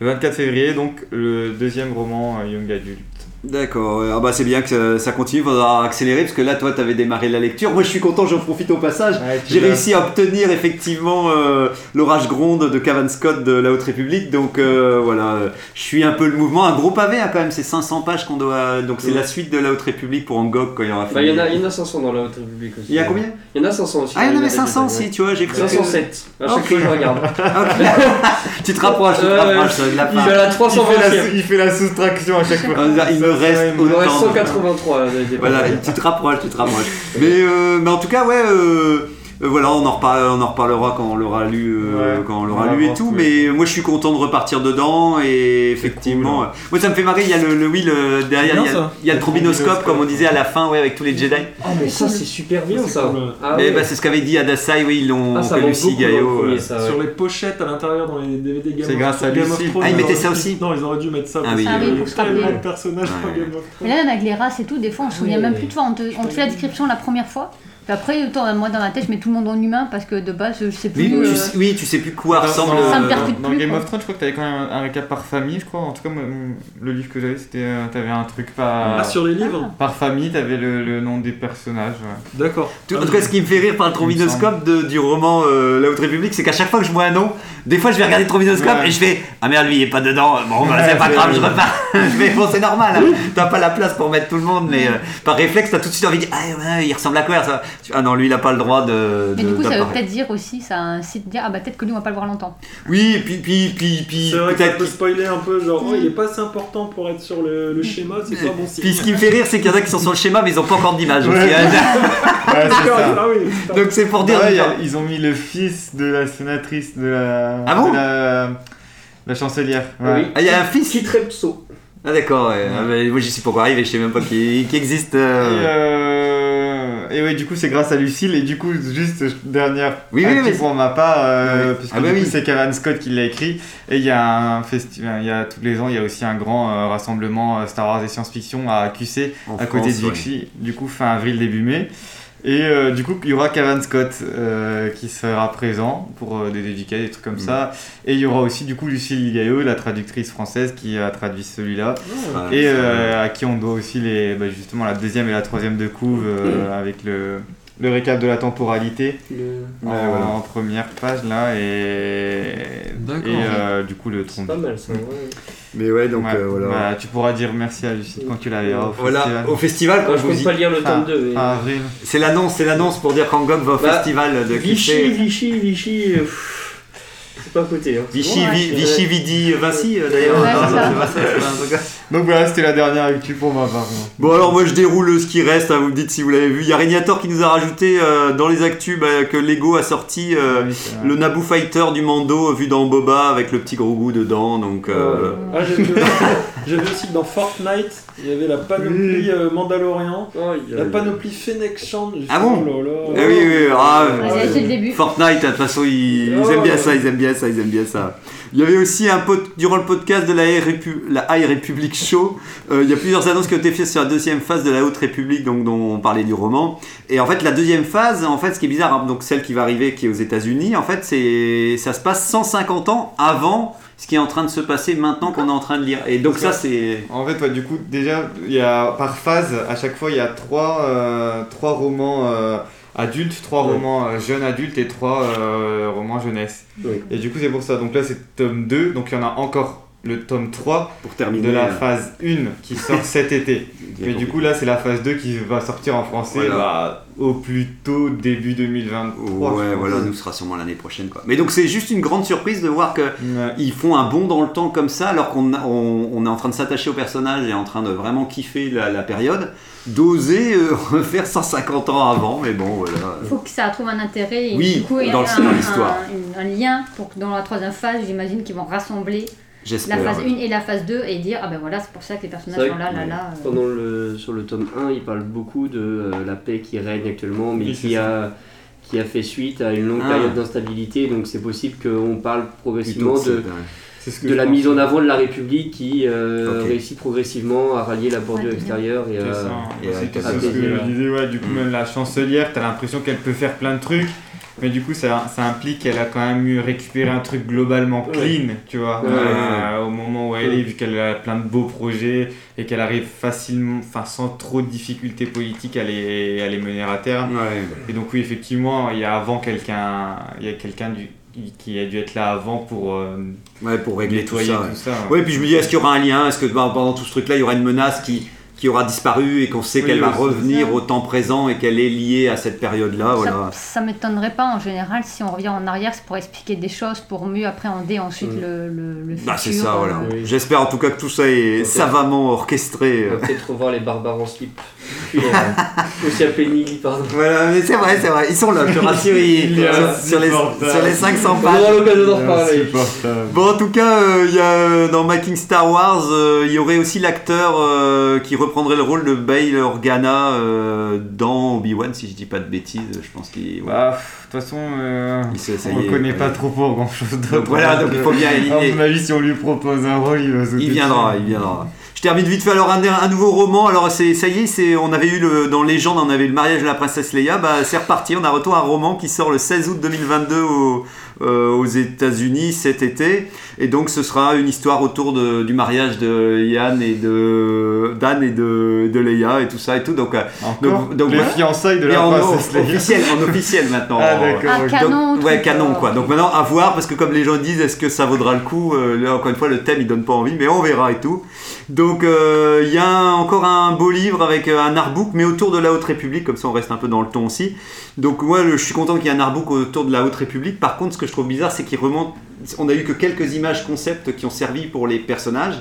le 24 février, donc le deuxième roman euh, Young Adult. D'accord, ah bah c'est bien que ça, ça continue, faudra accélérer parce que là toi t'avais démarré la lecture. Moi je suis content, j'en profite au passage. Ouais, tu J'ai réussi à obtenir effectivement euh, l'orage gronde de Cavan Scott de la Haute République, donc euh, voilà, euh, je suis un peu le mouvement. Un gros pavé hein, quand même, c'est 500 pages qu'on doit. Donc c'est Ouais. la suite de la Haute République pour Angok quand il aura fini. Bah, il y, en a- il y en a 500 dans la Haute République aussi. Il y a combien? Il y en a 500 aussi. Ah, il y en avait les 500 Jedi, aussi, ouais. tu vois, j'ai cru. que- 507. À chaque fois, je regarde. [laughs] tu te rapproches, tu te rapproches de la Il fait la Il fait, 320 la, il fait la soustraction à chaque fois. Reste reste autant de- 183. là, des- des- Voilà, tu te rapproches, tu te rapproches. mais, euh, mais en tout cas, ouais, euh, euh, voilà, on en, reparle, on en reparlera quand on l'aura lu, euh, Ouais, quand on l'aura lu et tout. Mais moi, je suis content de repartir dedans et effectivement, cool, hein. euh, moi, ça me fait marrer. Il y a le, le oui, le- derrière, bien, il y a, il y a le trombinoscope, comme on disait à la fin, ouais, avec tous les Jedi. Ah, mais ça, c'est super bien ça. cool. Ah, ouais. bah, c'est ce qu'avait dit Adasai, oui, ils l'ont Ah, Lucie le Gaillot. premier, ça, ouais. Sur les pochettes à l'intérieur dans les DVD Game C'est of grâce à Game of Lucie. Thrones, Ah, ils mettaient ça dû- aussi Non, ils auraient dû mettre ça. Ah oui, que oui, il y pour a se rappeler. tellement de personnages dans Ouais. Game of Mais Thrones. là, avec les races et tout, des fois, on se souvient même plus de toi. On te, on te fait la description la première fois. Puis après, autant, moi, dans ma tête, je mets tout le monde en humain parce que de base, je sais plus. Oui, euh, tu sais, oui, tu sais plus quoi Dans- ressemble. dans- Ça me euh, percute Dans plus, Game quoi. of Thrones, je crois que t'avais quand même un, un récap par famille, je crois. En tout cas, moi, le livre que j'avais, c'était. euh, T'avais un truc par, Ah, sur les livres par famille, t'avais le, le nom des personnages. ouais. D'accord. En tout cas, ce qui me fait rire par le trombinoscope de- du roman euh, La Haute République, c'est qu'à chaque fois que je vois un nom, des fois je vais regarder le trombinoscope Ouais. et je fais Ah merde, lui il est pas dedans, bon bah, c'est pas grave, je repars. [laughs] je fais Bon, c'est normal, hein. t'as pas la place pour mettre tout le monde, mais euh, par réflexe, t'as tout de suite envie de dire Ah ouais, il ressemble à quoi ça? Ah non, lui il a pas le droit de. Mais de- du coup, ça veut peut-être dire aussi, ça incite à dire, ah bah peut-être que lui, on va pas le voir longtemps. Oui, puis, puis, puis, puis C'est vrai que ça peut-être. peut spoiler un peu, genre, oh, il est pas assez important pour être sur le, le schéma, c'est pas bon signe. Puis ce qui me fait rire, c'est qu'il y en a qui sont sur le schéma, mais ils ont pas encore d'image. Ouais. aussi, hein. [laughs] Ouais. Ah oui. Donc c'est pour dire. Ouais, a- ils ont mis le fils de la sénatrice de la. Ah bon de la, la chancelière. Ah oui. Ah, il y a un fils Kit Repso. Ah d'accord, ouais. Ah, bah, moi j'y suis pas encore arrivé, je sais même pas qu'il qu'il existe. Et, euh, euh, et ouais, du coup, c'est grâce à Lucille. Et du coup, juste dernière Oui, oui, oui, pour ma part, euh, Oui. puisque Ah bah oui. c'est Kevin Scott qui l'a écrit. Et il y a un festival, il y a tous les ans, il y a aussi un grand euh, rassemblement euh, Star Wars et science-fiction à QC, en à côté de ouais. Vichy, du coup, fin avril, début mai. Et euh, du coup, il y aura Kevin Scott euh, qui sera présent pour euh, des dédicaces, des trucs comme Mm. ça. Et il y aura aussi du coup Lucille Gaillot, la traductrice française qui a traduit celui-là. Ouais, Et c'est- euh, à qui on doit aussi les, bah, justement la deuxième et la troisième de couve euh, avec le, le récap de la temporalité Le- en, Ouais, voilà. en première page là et, D'accord. et euh, du coup le C'est trompe. pas mal ça. ouais. Mais ouais, donc Ouais, euh, voilà. bah, tu pourras dire merci à Lucie quand tu la verras au Voilà, festival. au festival, quand Moi, je vous dis. pas lire le tome 2. mais- fin avril. C'est l'annonce, c'est l'annonce pour dire qu'Angok va au Bah, festival de Vichy, QC. Vichy, Vichy. C'est pas à côté. Hein. Vichy, Vi-. Vichy, Vidi, Vinci euh, d'ailleurs. Truc. Donc voilà, c'était la dernière actu pour ma part. moi. Bon alors moi je déroule ce qui reste, hein, vous me dites si vous l'avez vu. Il y a Régnator qui nous a rajouté euh, dans les actus bah, que Lego a sorti euh, Oui, vrai. le Naboo Fighter du Mando vu dans Boba avec le petit gros goût dedans. Donc euh, Ah, j'ai vu, [laughs] j'ai vu aussi que dans Fortnite, il y avait la panoplie euh, Mandalorian, Oh, il y a- la panoplie Fennec Shand. Ah bon oh là là. eh oui, oui, ah, le début. Fortnite, hein, de toute façon, ils, ils Oh, aiment bien ouais. ça, ils aiment bien ça, ils aiment bien ça. Il y avait aussi un durant le podcast de la, High Répu- la High Republic Show, euh, il y a plusieurs annonces qui ont été faites sur la deuxième phase de la Haute République, donc dont on parlait du roman. Et en fait, la deuxième phase, en fait, ce qui est bizarre, hein, donc celle qui va arriver, qui est aux États-Unis, en fait, c'est ça se passe 150 ans avant ce qui est en train de se passer maintenant qu'on est en train de lire. Et donc ça, c'est En fait, ouais, du coup, déjà, il y a par phase, à chaque fois, il y a trois, euh, trois romans euh, adultes, trois Ouais. romans euh, jeunes adultes et trois euh, romans jeunesse. Oui. Et du coup, c'est pour ça. Donc là, c'est tome 2, donc il y en a encore le tome 3 Pour terminer. de la euh, phase 1 qui sort [laughs] cet été. Mais du coup, là, c'est la phase 2 qui va sortir en français Voilà. bah, au plus tôt début 2023. Ouais, voilà, nous sera sûrement l'année prochaine. Quoi. Mais donc c'est juste une grande surprise de voir que Ouais. ils font un bond dans le temps comme ça, alors qu'on on, on est en train de s'attacher au personnage et en train de vraiment kiffer la, la période, d'oser euh, [laughs] refaire 150 ans avant. Mais bon, voilà. Il faut que ça trouve un intérêt et Oui, du coup, il y a dans le- un, dans l'histoire. un- un lien pour que dans la troisième phase, j'imagine qu'ils vont rassembler la phase 1 et la phase 2 et dire ah ben voilà, c'est pour ça que les personnages sont là, là, là. euh. Pendant le, sur le tome 1, il parle beaucoup de euh, la paix qui règne actuellement, mais Oui, qui a, qui a fait suite à une longue Ah. période d'instabilité. Donc c'est possible qu'on parle progressivement de, ce que la mise en avant de la République qui euh, réussit progressivement à rallier la bordure Ouais, extérieure et C'est à- ça. et C'est avec c'est la ce que je disais, ouais, du coup, Mm. même la chancelière, t'as l'impression qu'elle peut faire plein de trucs. Mais du coup, ça, ça implique qu'elle a quand même eu récupéré un truc globalement clean, tu vois. Ouais. Euh, au moment où elle est, vu qu'elle a plein de beaux projets et qu'elle arrive facilement, enfin sans trop de difficultés politiques à les, à les mener à terme. Et donc oui, effectivement, il y a avant quelqu'un, il y a quelqu'un du- qui a dû être là avant pour euh, Ouais, pour régler tout nettoyer ça. ouais. tout ça. Ouais, puis je me dis, est-ce qu'il y aura un lien? Est-ce que bah, pendant tout ce truc-là, il y aura une menace qui, qui aura disparu et qu'on sait Oui, qu'elle va oui, revenir ça. au temps présent et qu'elle est liée à cette période-là voilà. Ça, m'étonnerait pas en général si on revient en arrière, c'est pour expliquer des choses, pour mieux appréhender ensuite Mm. le, le, le Bah, c'est ça, voilà. euh, Oui. J'espère en tout cas que tout ça est savamment orchestré. on euh. va peut-être revoir les barbares en slip. Euh, [laughs] aussi appelé Nili, pardon. Voilà, mais c'est vrai, c'est vrai. Ils sont là, je te rassure, ils- sur, sur les, sur les 500 On pages. aura l'occasion d'en reparler. Insupportable. Bon, en tout cas, euh, il y a, dans Making Star Wars, euh, il y aurait aussi l'acteur euh, qui reprendrait le rôle de Bail Organa euh, dans Obi-Wan, si je dis pas de bêtises. Je pense qu'il. Bah, pff, de toute façon, euh, on ne connaît ouais. pas trop pour grand chose d'autre. Voilà, donc il faut bien. il- À mon avis, si on lui propose un rôle, il va sauter Il viendra, il viendra. Je termine vite fait alors un, un nouveau roman. Alors c'est ça y est, c'est on avait eu le dans Légende, on avait eu le mariage de la princesse Leia. Bah c'est reparti. On a retour un roman qui sort le 16 août 2022 au- aux États-Unis cet été. Et donc ce sera une histoire autour de- du mariage de Yann et de Dan et de, de Leia et tout ça et tout. Donc, euh, Encore Donc- donc les voilà. fiançailles de la en, princesse Leia. officiel, en officiel maintenant. Ah, d'accord. Ah, canon, Donc, ouais, canon euh, quoi. Donc maintenant à voir parce que comme les gens disent, est-ce que ça vaudra le coup Euh, Là encore une fois, le thème il donne pas envie, mais on verra et tout. Donc euh, il y a un- encore un beau livre avec euh, un artbook, mais autour de la Haute République, comme ça on reste un peu dans le ton aussi. Donc moi je suis content qu'il y ait un artbook autour de la Haute République. Par contre, ce que je trouve bizarre, c'est qu'il remonte. On a eu que quelques images concept qui ont servi pour les personnages.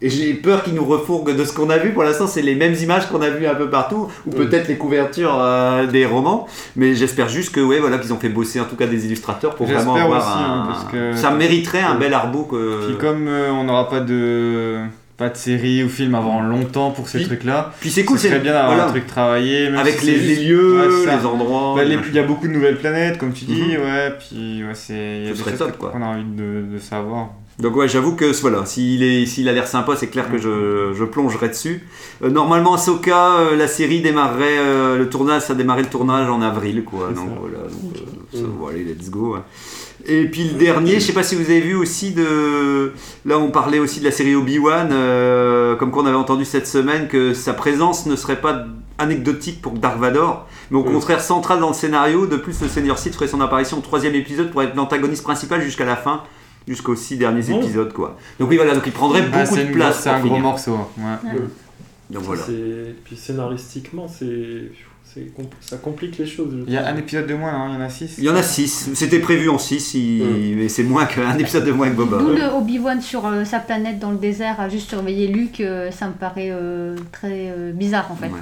Et j'ai peur qu'ils nous refourguent de ce qu'on a vu. Pour l'instant, c'est les mêmes images qu'on a vues un peu partout, ou peut-être les couvertures euh, des romans. Mais j'espère juste que, ouais, voilà, qu'ils ont fait bosser en tout cas des illustrateurs pour vraiment avoir aussi, un... hein, parce que- Ça mériterait un bel artbook. euh, Puis comme euh, on n'aura pas de pas de série ou film avant longtemps pour ces Puis- trucs-là, Puis c'est cool, c'est bien d'avoir voilà, un truc travaillé. même avec si les, c'est les juste- lieux, Ouais, les endroits. Bah, les-. Il y a beaucoup de nouvelles planètes, comme tu dis, Mhm. ouais, puis ouais, c'est. Il y a des top, quoi. qu'on a envie de, de savoir. Donc ouais, j'avoue que voilà, s'il est, s'il a l'air sympa, c'est clair que je, je plongerai dessus. Euh, normalement, Ahsoka, euh, la série démarrerait euh, le tournage, ça démarrait le tournage en avril, quoi. Donc ça. voilà, donc, euh, ça, bon, allez, let's go. hein. Et puis le dernier, je sais pas si vous avez vu aussi de, là on parlait aussi de la série Obi-Wan, euh, comme qu'on avait entendu cette semaine que sa présence ne serait pas anecdotique pour Dark Vador, mais au Mm. contraire centrale dans le scénario. De plus, le Seigneur Sith ferait son apparition au troisième épisode pour être l'antagoniste principal jusqu'à la fin jusqu'aux six derniers Oh. épisodes quoi. Donc oui voilà, donc il prendrait Ah, beaucoup de place. C'est un pour gros finir. morceau. Ouais. Donc voilà. Puis scénaristiquement, c'est... compl- ça complique les choses. Il y a. Mm. un épisode de moins, non Il y en a 6 Il y en a 6, c'était prévu en 6, mais c'est moins qu'un épisode de moins que Boba. D'où le Obi-Wan sur euh, sa planète dans le désert à juste surveiller Luke, euh, ça me paraît euh, très euh, bizarre en fait. Ouais.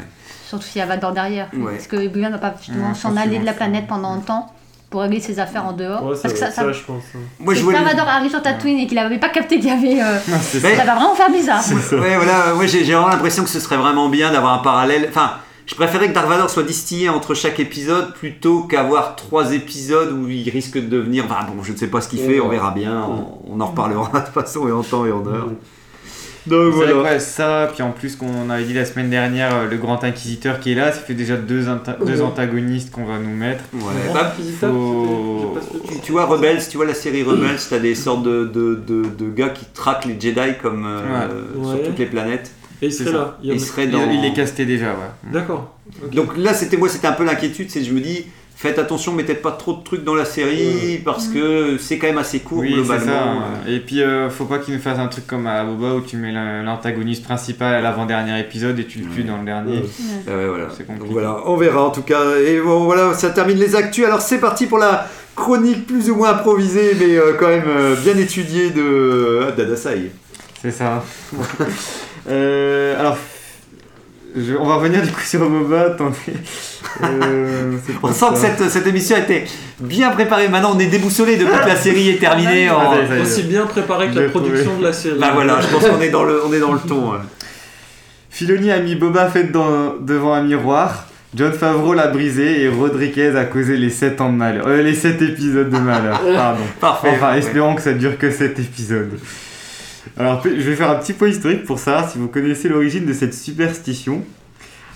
Surtout s'il y a Vador derrière. Ouais. Parce que Obi-Wan ne va pas justement Ouais, s'en aller de la planète pendant un temps pour régler ses affaires en dehors. Ouais, ça, Parce que ça, ça, ça, je pense. hein. Moi je arrive sur Tatooine et qu'il n'avait pas capté qu'il y avait. euh, [laughs] Non, ça va vraiment faire bizarre. Ouais, voilà, moi j'ai j'ai vraiment l'impression que ce serait vraiment bien d'avoir un parallèle. Enfin, je préférais que Dark Vador soit distillé entre chaque épisode plutôt qu'avoir trois épisodes où il risque de devenir. Enfin bon, je ne sais pas ce qu'il fait, on verra bien, on, on en reparlera de toute façon et en temps et en heure. Donc C'est vrai voilà. ouais, ça, puis en plus qu'on avait dit la semaine dernière, euh, le grand inquisiteur qui est là, ça fait déjà deux, anta- deux antagonistes qu'on va nous mettre. Ouais. Bah, faut- tu, tu vois Rebels, tu vois la série Rebels, t'as des sortes de, de, de, de gars qui traquent les Jedi comme euh, Ouais. sur Ouais. toutes les planètes. Et il C'est serait ça. là. Il serait dans... il est casté déjà, ouais. D'accord. Ok. Donc là, c'était moi, c'était un peu l'inquiétude, c'est que je me dis, faites attention, mettez pas trop de trucs dans la série parce que c'est quand même assez court Oui, c'est globalement. ça. Et puis, euh, faut pas qu'il nous fasse un truc comme à Boba où tu mets l'an- l'antagoniste principal à l'avant-dernier épisode et tu le tues dans le dernier. Ah ouais, voilà. C'est Donc compliqué. voilà, on verra en tout cas. Et bon, voilà, ça termine les actus. Alors c'est parti pour la chronique plus ou moins improvisée, mais euh, quand même euh, bien étudiée de ah, d'Adasai. C'est ça. [laughs] Euh, alors, je- on va revenir du coup sur Boba. Attendez. Euh, On sent que cette, cette émission a été bien préparée. Maintenant, on est déboussolé depuis que la série est terminée. en- Ah, est. Aussi bien préparé que la trouvé. production de la série. Bah voilà, je pense qu'on est dans le, on est dans le ton. hein. Filoni a mis Boba Fett dans- devant un miroir. John Favreau l'a brisé et Rodriguez a causé les 7 ans de malheur. Euh, les 7 épisodes de malheur, [laughs] pardon. Parfait. Enfin, Ouais. espérons que ça dure que 7 épisodes. Alors, je vais faire un petit point historique pour savoir si vous connaissez l'origine de cette superstition.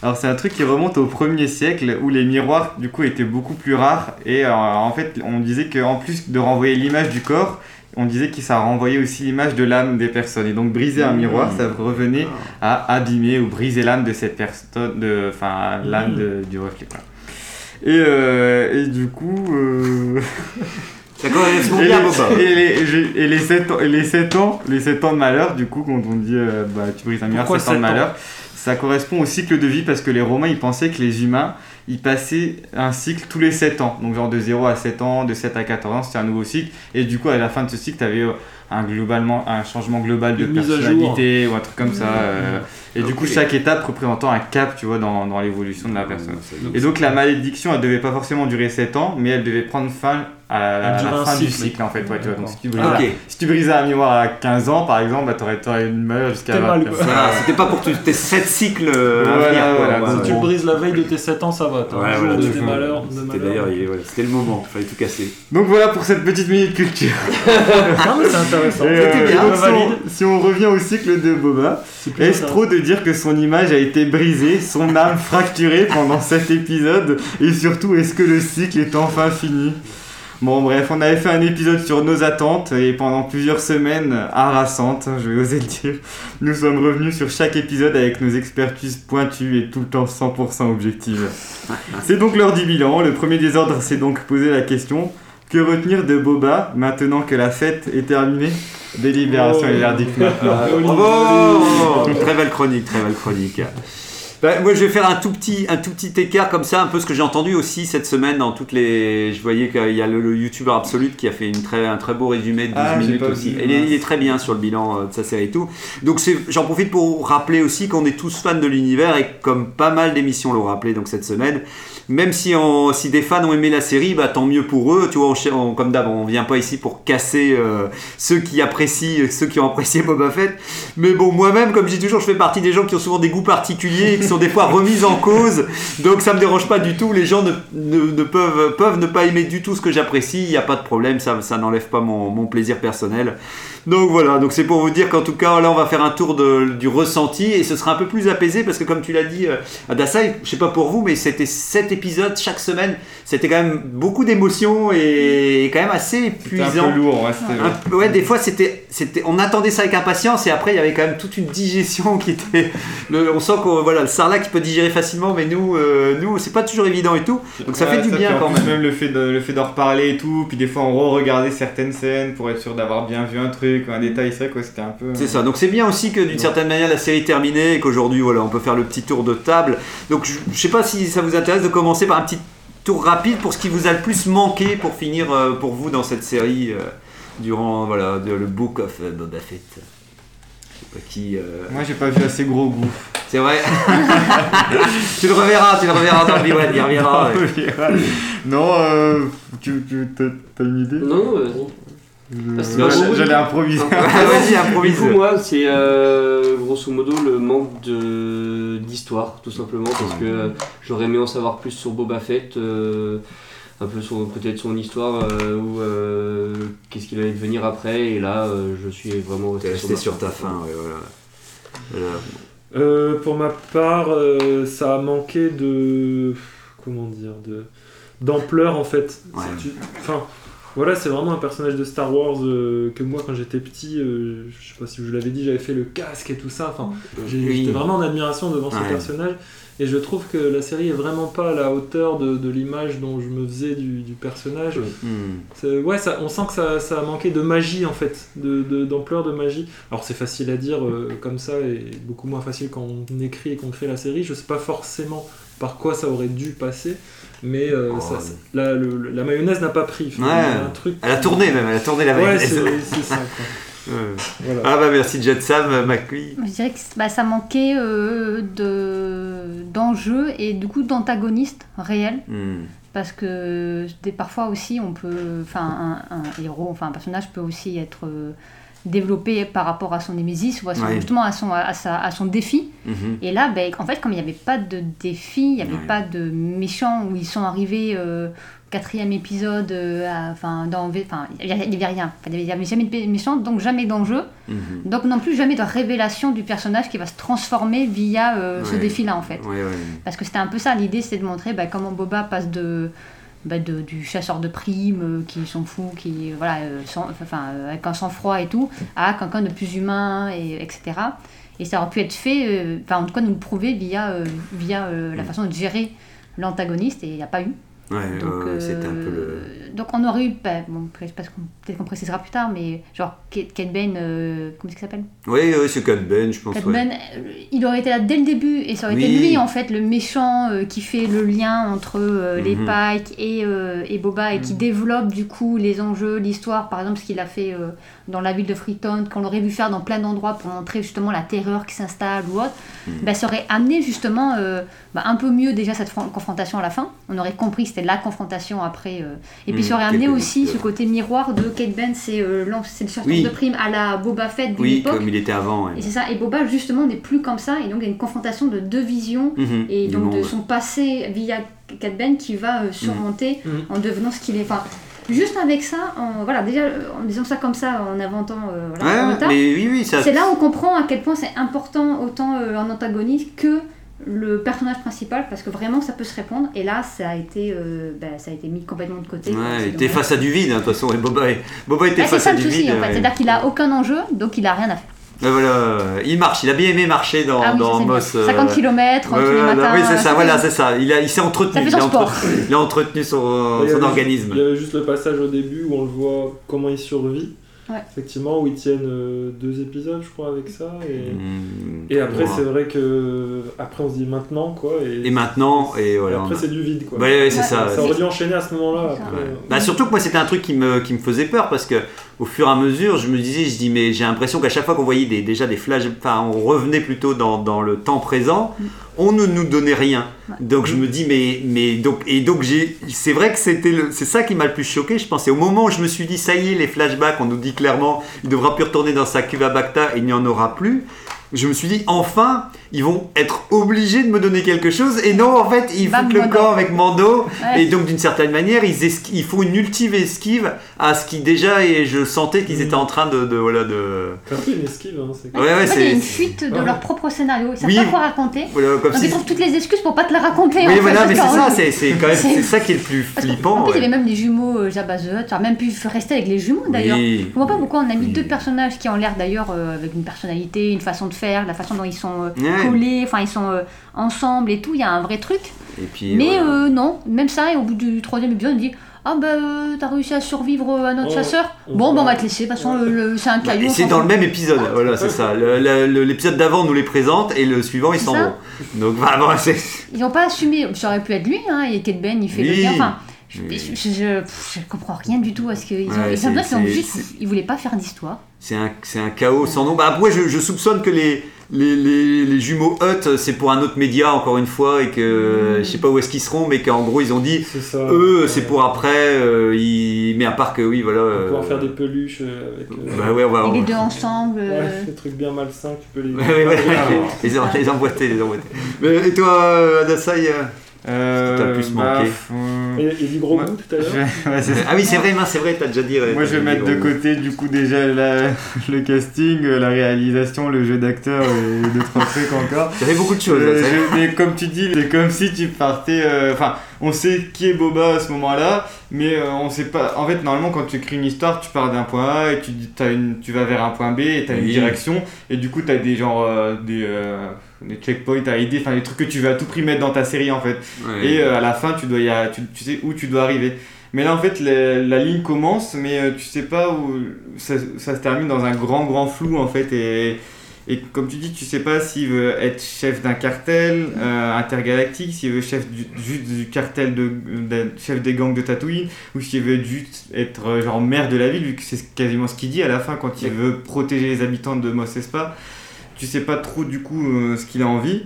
Alors, c'est un truc qui remonte au 1er siècle où les miroirs, du coup, étaient beaucoup plus rares. Et euh, en fait, on disait qu'en plus de renvoyer l'image du corps, on disait que ça renvoyait aussi l'image de l'âme des personnes. Et donc, briser un miroir, ça revenait à abîmer ou briser l'âme de cette personne, de, enfin, l'âme de- du reflet. quoi. Et, euh, et du coup. euh, [laughs] Ça correspond et, bien Boba. et, les, j'ai- et les 7 ans, et les 7 ans, les 7 ans de malheur, du coup, quand on dit euh, bah, tu brises un miroir, Pourquoi 7 ans de sept ans malheur, ça correspond au cycle de vie parce que les Romains ils pensaient que les humains ils passaient un cycle tous les 7 ans. Donc, genre de 0 à 7 ans, de 7 à 14 ans, c'était un nouveau cycle. Et du coup, à la fin de ce cycle, tu avais un, globalement, un changement global de personnalité ou un truc comme ça. euh, et du coup, chaque étape représentant un cap, tu vois, dans, dans l'évolution de la personne. Et donc la malédiction, elle devait pas forcément durer 7 ans, mais elle devait prendre fin à la, à fin du cycle. en fait. Ouais, tu vois. Donc si tu, brisais, Ah, ok. si tu brisais un miroir à 15 ans par exemple, bah, t'aurais, t'aurais une malheur jusqu'à T'es 20 mal, quoi. Voilà, c'était pas pour tes 7 cycles euh, à Voilà, venir. quoi. voilà, Si tu brises la veille de tes 7 ans, ça va. T'as Ouais, un jour voilà, de tu tes fais- malheurs. de C'était d'ailleurs, c'était le moment, fallait tout casser. Donc voilà pour cette petite minute culture. [laughs] Non, mais c'est intéressant. Euh, bien, donc, je si, on, valide. si on revient au cycle de Boba, est-ce trop de dire que son image a été brisée, son âme fracturée pendant cet épisode Et surtout, est-ce que le cycle est enfin fini? Bon bref, on avait fait un épisode sur nos attentes et pendant plusieurs semaines harassantes, je vais oser le dire, nous sommes revenus sur chaque épisode avec nos expertises pointues et tout le temps 100% objectives. C'est donc l'heure du bilan. Le premier désordre s'est donc posé la question que retenir de Boba maintenant que la fête est terminée? Délibération Oh. et verdict maintenant. [laughs] Bravo Très belle chronique, très belle chronique. Bah, moi, je vais faire un tout petit, un tout petit écart comme ça, un peu ce que j'ai entendu aussi cette semaine dans toutes les. Je voyais qu'il y a le, le youtubeur Absolute qui a fait une très, un très beau résumé de 12 Ah, minutes aussi. vu, Il est, il est très bien sur le bilan euh, de sa série et tout. Donc j'en profite pour rappeler aussi qu'on est tous fans de l'univers et comme pas mal d'émissions l'ont rappelé donc cette semaine. Même si, on- si des fans ont aimé la série, bah, tant mieux pour eux. Tu vois, on cher- on- comme d'hab, on vient pas ici pour casser euh, ceux qui apprécient, ceux qui ont apprécié Boba Fett. Mais bon, moi-même, comme je dis toujours, je fais partie des gens qui ont souvent des goûts particuliers sont des fois remis en cause. Donc ça me dérange pas du tout. Les gens ne, ne- ne peuvent, peuvent ne pas aimer du tout ce que j'apprécie. Il n'y a pas de problème. Ça, ça n'enlève pas mon, mon plaisir personnel. Donc voilà, donc c'est pour vous dire qu'en tout cas, là, on va faire un tour de- du ressenti et ce sera un peu plus apaisé parce que, comme tu l'as dit, euh, Adasai, je sais pas pour vous, mais c'était 7 épisodes chaque semaine. C'était quand même beaucoup d'émotions et quand même assez un épuisant. peu lourd, ouais, Un des fois c'était, c'était, on attendait ça avec impatience et après il y avait quand même toute une digestion qui était. le- on sent que voilà, le sarlac qui peut digérer facilement, mais nous, euh, nous c'est pas toujours évident et tout. Donc ça Ouais, fait du bien quand même. le fait de, le fait d'en reparler et tout, puis des fois on re-regardait certaines scènes pour être sûr d'avoir bien vu un truc, un détail, c'est vrai quoi, c'était un peu. C'est ça. Donc c'est bien aussi que d'une certaine manière la série est terminée et qu'aujourd'hui voilà, on peut faire le petit tour de table. Donc je, je sais pas si ça vous intéresse de commencer par un petit tour rapide pour ce qui vous a le plus manqué pour finir euh, pour vous dans cette série euh, durant voilà de- le Book of Boba Fett. Qui. euh, Moi j'ai pas vu assez gros goût. C'est vrai. [laughs] tu le reverras, tu le reverras dans le Biwan, il reviendra. ouais. non, euh, tu, tu t'as, une idée? Non, euh, bon. J'allais improviser. [laughs] Vas-y, Du improvise. coup, moi, c'est euh, grosso modo le manque de d'histoire, tout simplement, parce que euh, j'aurais aimé en savoir plus sur Boba Fett, euh, un peu sur peut-être son histoire, euh, ou euh, qu'est-ce qu'il allait devenir après, et là, euh, je suis vraiment resté sur ta fin. ouais, voilà. Voilà. Euh, pour ma part, euh, ça a manqué de. Comment dire de D'ampleur en fait. Ouais. Si tu- Enfin, Voilà, c'est vraiment un personnage de Star Wars euh, que moi, quand j'étais petit, euh, je sais pas si je vous l'avais dit, j'avais fait le casque et tout ça. Enfin, j'étais vraiment en admiration devant Ouais. ce personnage. Et je trouve que la série est vraiment pas à la hauteur de, de l'image dont je me faisais du, du personnage. Ouais, ça, on sent que ça, ça a manqué de magie en fait, de- de- d'ampleur de, magie. Alors c'est facile à dire euh, comme ça et beaucoup moins facile quand on écrit et qu'on crée la série. Je sais pas forcément par quoi ça aurait dû passer, mais euh, Oh. ça- la, le- la mayonnaise n'a pas pris. Ouais. un truc. Elle a tourné même, elle a tourné la Ouais, mayonnaise. c'est [laughs] c'est ça. quoi. Euh. Voilà. Ah bah merci Jet Sam, McQueen. Je dirais que bah, ça manquait euh, de d'enjeux et du coup d'antagonistes réels. Hmm. Parce que des- parfois aussi, on peut, enfin, un, un héros, enfin un personnage peut aussi être euh, développé par rapport à son némésis ou à son- Ouais. justement à son, à, sa- à son défi. Mhm. Et là, ben, en fait, comme il n'y avait pas de défi, il n'y avait Ouais. pas de méchants où ils sont arrivés euh, quatrième épisode, euh, enfin, dans, enfin, il n'y avait, rien. Il n'y avait jamais de méchants, donc jamais d'enjeu. Mhm. Donc non plus jamais de révélation du personnage qui va se transformer via euh, ce défi-là, en fait. Ouais, ouais. Parce que c'était un peu ça, l'idée c'était de montrer bah, comment Boba passe de, bah, de- du chasseur de primes euh, qui s'en fout, qui voilà, sans- enfin, avec un sang-froid et tout, à quelqu'un de plus humain, et, etc. Et ça aurait pu être fait, enfin en tout cas nous le prouver via, via la Mm. façon de gérer l'antagoniste, et il n'y a pas eu. Ouais, Donc, ouais, c'était un peu le. euh, donc on aurait eu, bah, bon, je sais pas ce qu'on- peut-être qu'on précisera plus tard, mais genre Kate Kate Bane, euh, comment est-ce qu'il s'appelle? Oui, c'est Cat Ben, je pense. Cat ouais. Ben, euh, il aurait été là dès le début et ça aurait été lui en fait le méchant euh, qui fait le lien entre euh, les Mhm. Pike et, euh, et Boba et qui développe du coup les enjeux, l'histoire, par exemple ce qu'il a fait euh, dans la ville de Freetown, qu'on l'aurait vu faire dans plein d'endroits pour montrer justement la terreur qui s'installe ou autre, Mhm. bah, ça aurait amené justement euh, bah, un peu mieux déjà cette fron- confrontation à la fin. On aurait compris que c'était la confrontation après. euh, Et puis Mhm, ça aurait amené aussi ce côté miroir de Kate Ben, c'est euh, le Oui. de prime à la Boba Fett d'une Oui, comme il était avant. ouais. Et c'est ça, et Boba justement n'est plus comme ça, et donc il y a une confrontation de deux visions, Mhm, et donc monde, de ouais. son passé via Cat Ben qui va euh, surmonter Mhm. en devenant ce qu'il est. Enfin, juste avec ça, en, voilà, déjà euh, en disant ça comme ça, en inventant euh, voilà, Ouais, oui, oui, ça. c'est là où on comprend à quel point c'est important autant euh, en antagoniste que le personnage principal parce que vraiment ça peut se répondre et là ça a été euh, bah, ça a été mis complètement de côté. Ouais, C'est il était dommage. face à du vide, hein, de toute façon, et Boba, Boba était Bah, c'est face ça à le du souci vide. en fait, ouais. c'est-à-dire qu'il a aucun enjeu donc il a rien à faire. Voilà, il marche, il a bien aimé marcher dans, ah oui, dans c'est. Moss. euh, 50 km ouais, tous les matins. oui, c'est ça, euh, voilà, c'est ça. Il, a, il s'est entretenu. Il, a entretenu il a entretenu son, son organisme. Il y avait juste le passage au début où on le voit comment il survit. Ouais. Effectivement, où ils tiennent euh, deux épisodes, je crois, avec ça. Et, Mm, et après, c'est vrai que. Après, on se dit maintenant, quoi. Et, Et maintenant, et et voilà. après, on a- c'est du vide, quoi. Ouais, ouais, c'est Ouais. ça. Ça aurait dû enchaîner à ce moment-là. Après. Ouais. Bah, surtout que moi c'était un truc qui me, qui me faisait peur parce que au fur et à mesure je me disais je dis mais j'ai l'impression qu'à chaque fois qu'on voyait des, déjà des flashs enfin on revenait plutôt dans, dans le temps présent on ne nous donnait rien Ouais. donc je me dis mais mais donc et donc j'ai c'est vrai que c'était c'est ça qui m'a le plus choqué je pensais au moment où je me suis dit ça y est les flashbacks on nous dit clairement il devra plus retourner dans sa cuve à Bacta et il n'y en aura plus je me suis dit enfin ils vont être obligés de me donner quelque chose et non en fait ils Bam, foutent le Mando. camp avec Mando Ouais. et donc d'une certaine manière, ils, ils font une ultime esquive à ce qui déjà et je sentais qu'ils Mhm. étaient en train de, de voilà de C'est un peu une esquive, hein, c'est Ouais, ouais, en fait, il y a c'est- une fuite de Ouais. leur propre scénario. Ils savent Oui. pas quoi raconter. voilà comme Donc si ils trouvent toutes les excuses pour pas te la raconter. oui fait, voilà mais c'est ça c'est c'est quand même [laughs] C'est- ça qui est le plus Parce flippant en plus, il y avait même les jumeaux euh, Jabba the Hutt. Même pu rester avec les jumeaux d'ailleurs. Oui. Je comprends pas pourquoi on a mis Oui. deux personnages qui ont l'air d'ailleurs euh, avec une personnalité, une façon de faire, la façon dont ils sont euh, Ouais. Collés, enfin ils sont euh, ensemble et tout. Il y a un vrai truc. et puis Mais voilà. euh, non, même ça, et au bout du troisième épisode, on dit Ah bah euh, t'as réussi à survivre euh, à notre Oh, chasseur? on Bon, bah on va te laisser, de toute façon, Ouais. le- le- c'est un Bah, caillou. c'est dans le même épisode, [laughs] voilà, c'est ça. Le- le- le- L'épisode d'avant nous les présente et le suivant ils s'en vont. Donc vraiment, c'est. Ils n'ont pas assumé, ça aurait pu être lui, hein, et Kate Ben, il fait le lien. Enfin, je, je, je- je comprends rien du tout à ce qu'ils ont. Ouais, ils c'est- ont juste. Ils voulaient pas faire d'histoire. C'est un, c'est un chaos sans nom. Bah, après, je, je soupçonne que les, les, les, les jumeaux Hutt, c'est pour un autre média, encore une fois, et que je sais pas où est-ce qu'ils seront, mais qu'en gros, ils ont dit, ça. eux, Ouais. c'est pour après, euh, ils- mais à part que, oui, voilà. On en euh, faire des peluches euh, avec. euh, Bah ouais, on va. Et les deux ensemble. euh, Ouais, des trucs bien malsains, tu peux les. Ouais, ouais, ouais, [laughs] les, emboîter, les emboîter. Mais, et toi, euh, Adasai euh, T'as plus bah, manqué. f- euh, Et il dit gros goût tout à l'heure. je- ouais. Ah oui, c'est vrai, mince, c'est vrai, t'as déjà dit. ouais, Moi, t'as je vais mettre de côté du coup déjà la- [laughs] le casting, euh, la réalisation, le jeu d'acteur et deux trois trucs encore. Ça fait beaucoup de choses. Euh, je- mais comme tu dis, c'est comme si tu partais. euh, Enfin, on sait qui est Boba à ce moment-là, mais euh, on sait pas. En fait, normalement, quand tu écris une histoire, tu pars d'un point A et tu, dis- t'as une, tu vas vers un point B et tu as une Oui. direction. Et du coup, tu as des genre euh, des, des checkpoints à aider, enfin des trucs que tu veux à tout prix mettre dans ta série en fait. Ouais. Et euh, à la fin, tu, dois y a- tu, tu sais où tu dois arriver. Mais là, en fait, la, la ligne commence, mais euh, tu sais pas où ça, ça se termine dans un grand, grand flou, en fait. Et, et comme tu dis, tu sais pas s'il veut être chef d'un cartel euh, intergalactique, s'il veut chef du, juste du cartel de, de- chef des gangs de Tatooine, ou s'il veut juste être euh, genre maire de la ville, vu que c'est quasiment ce qu'il dit à la fin quand il veut protéger les habitants de Mos Espa. Tu sais pas trop du coup euh, ce qu'il a envie.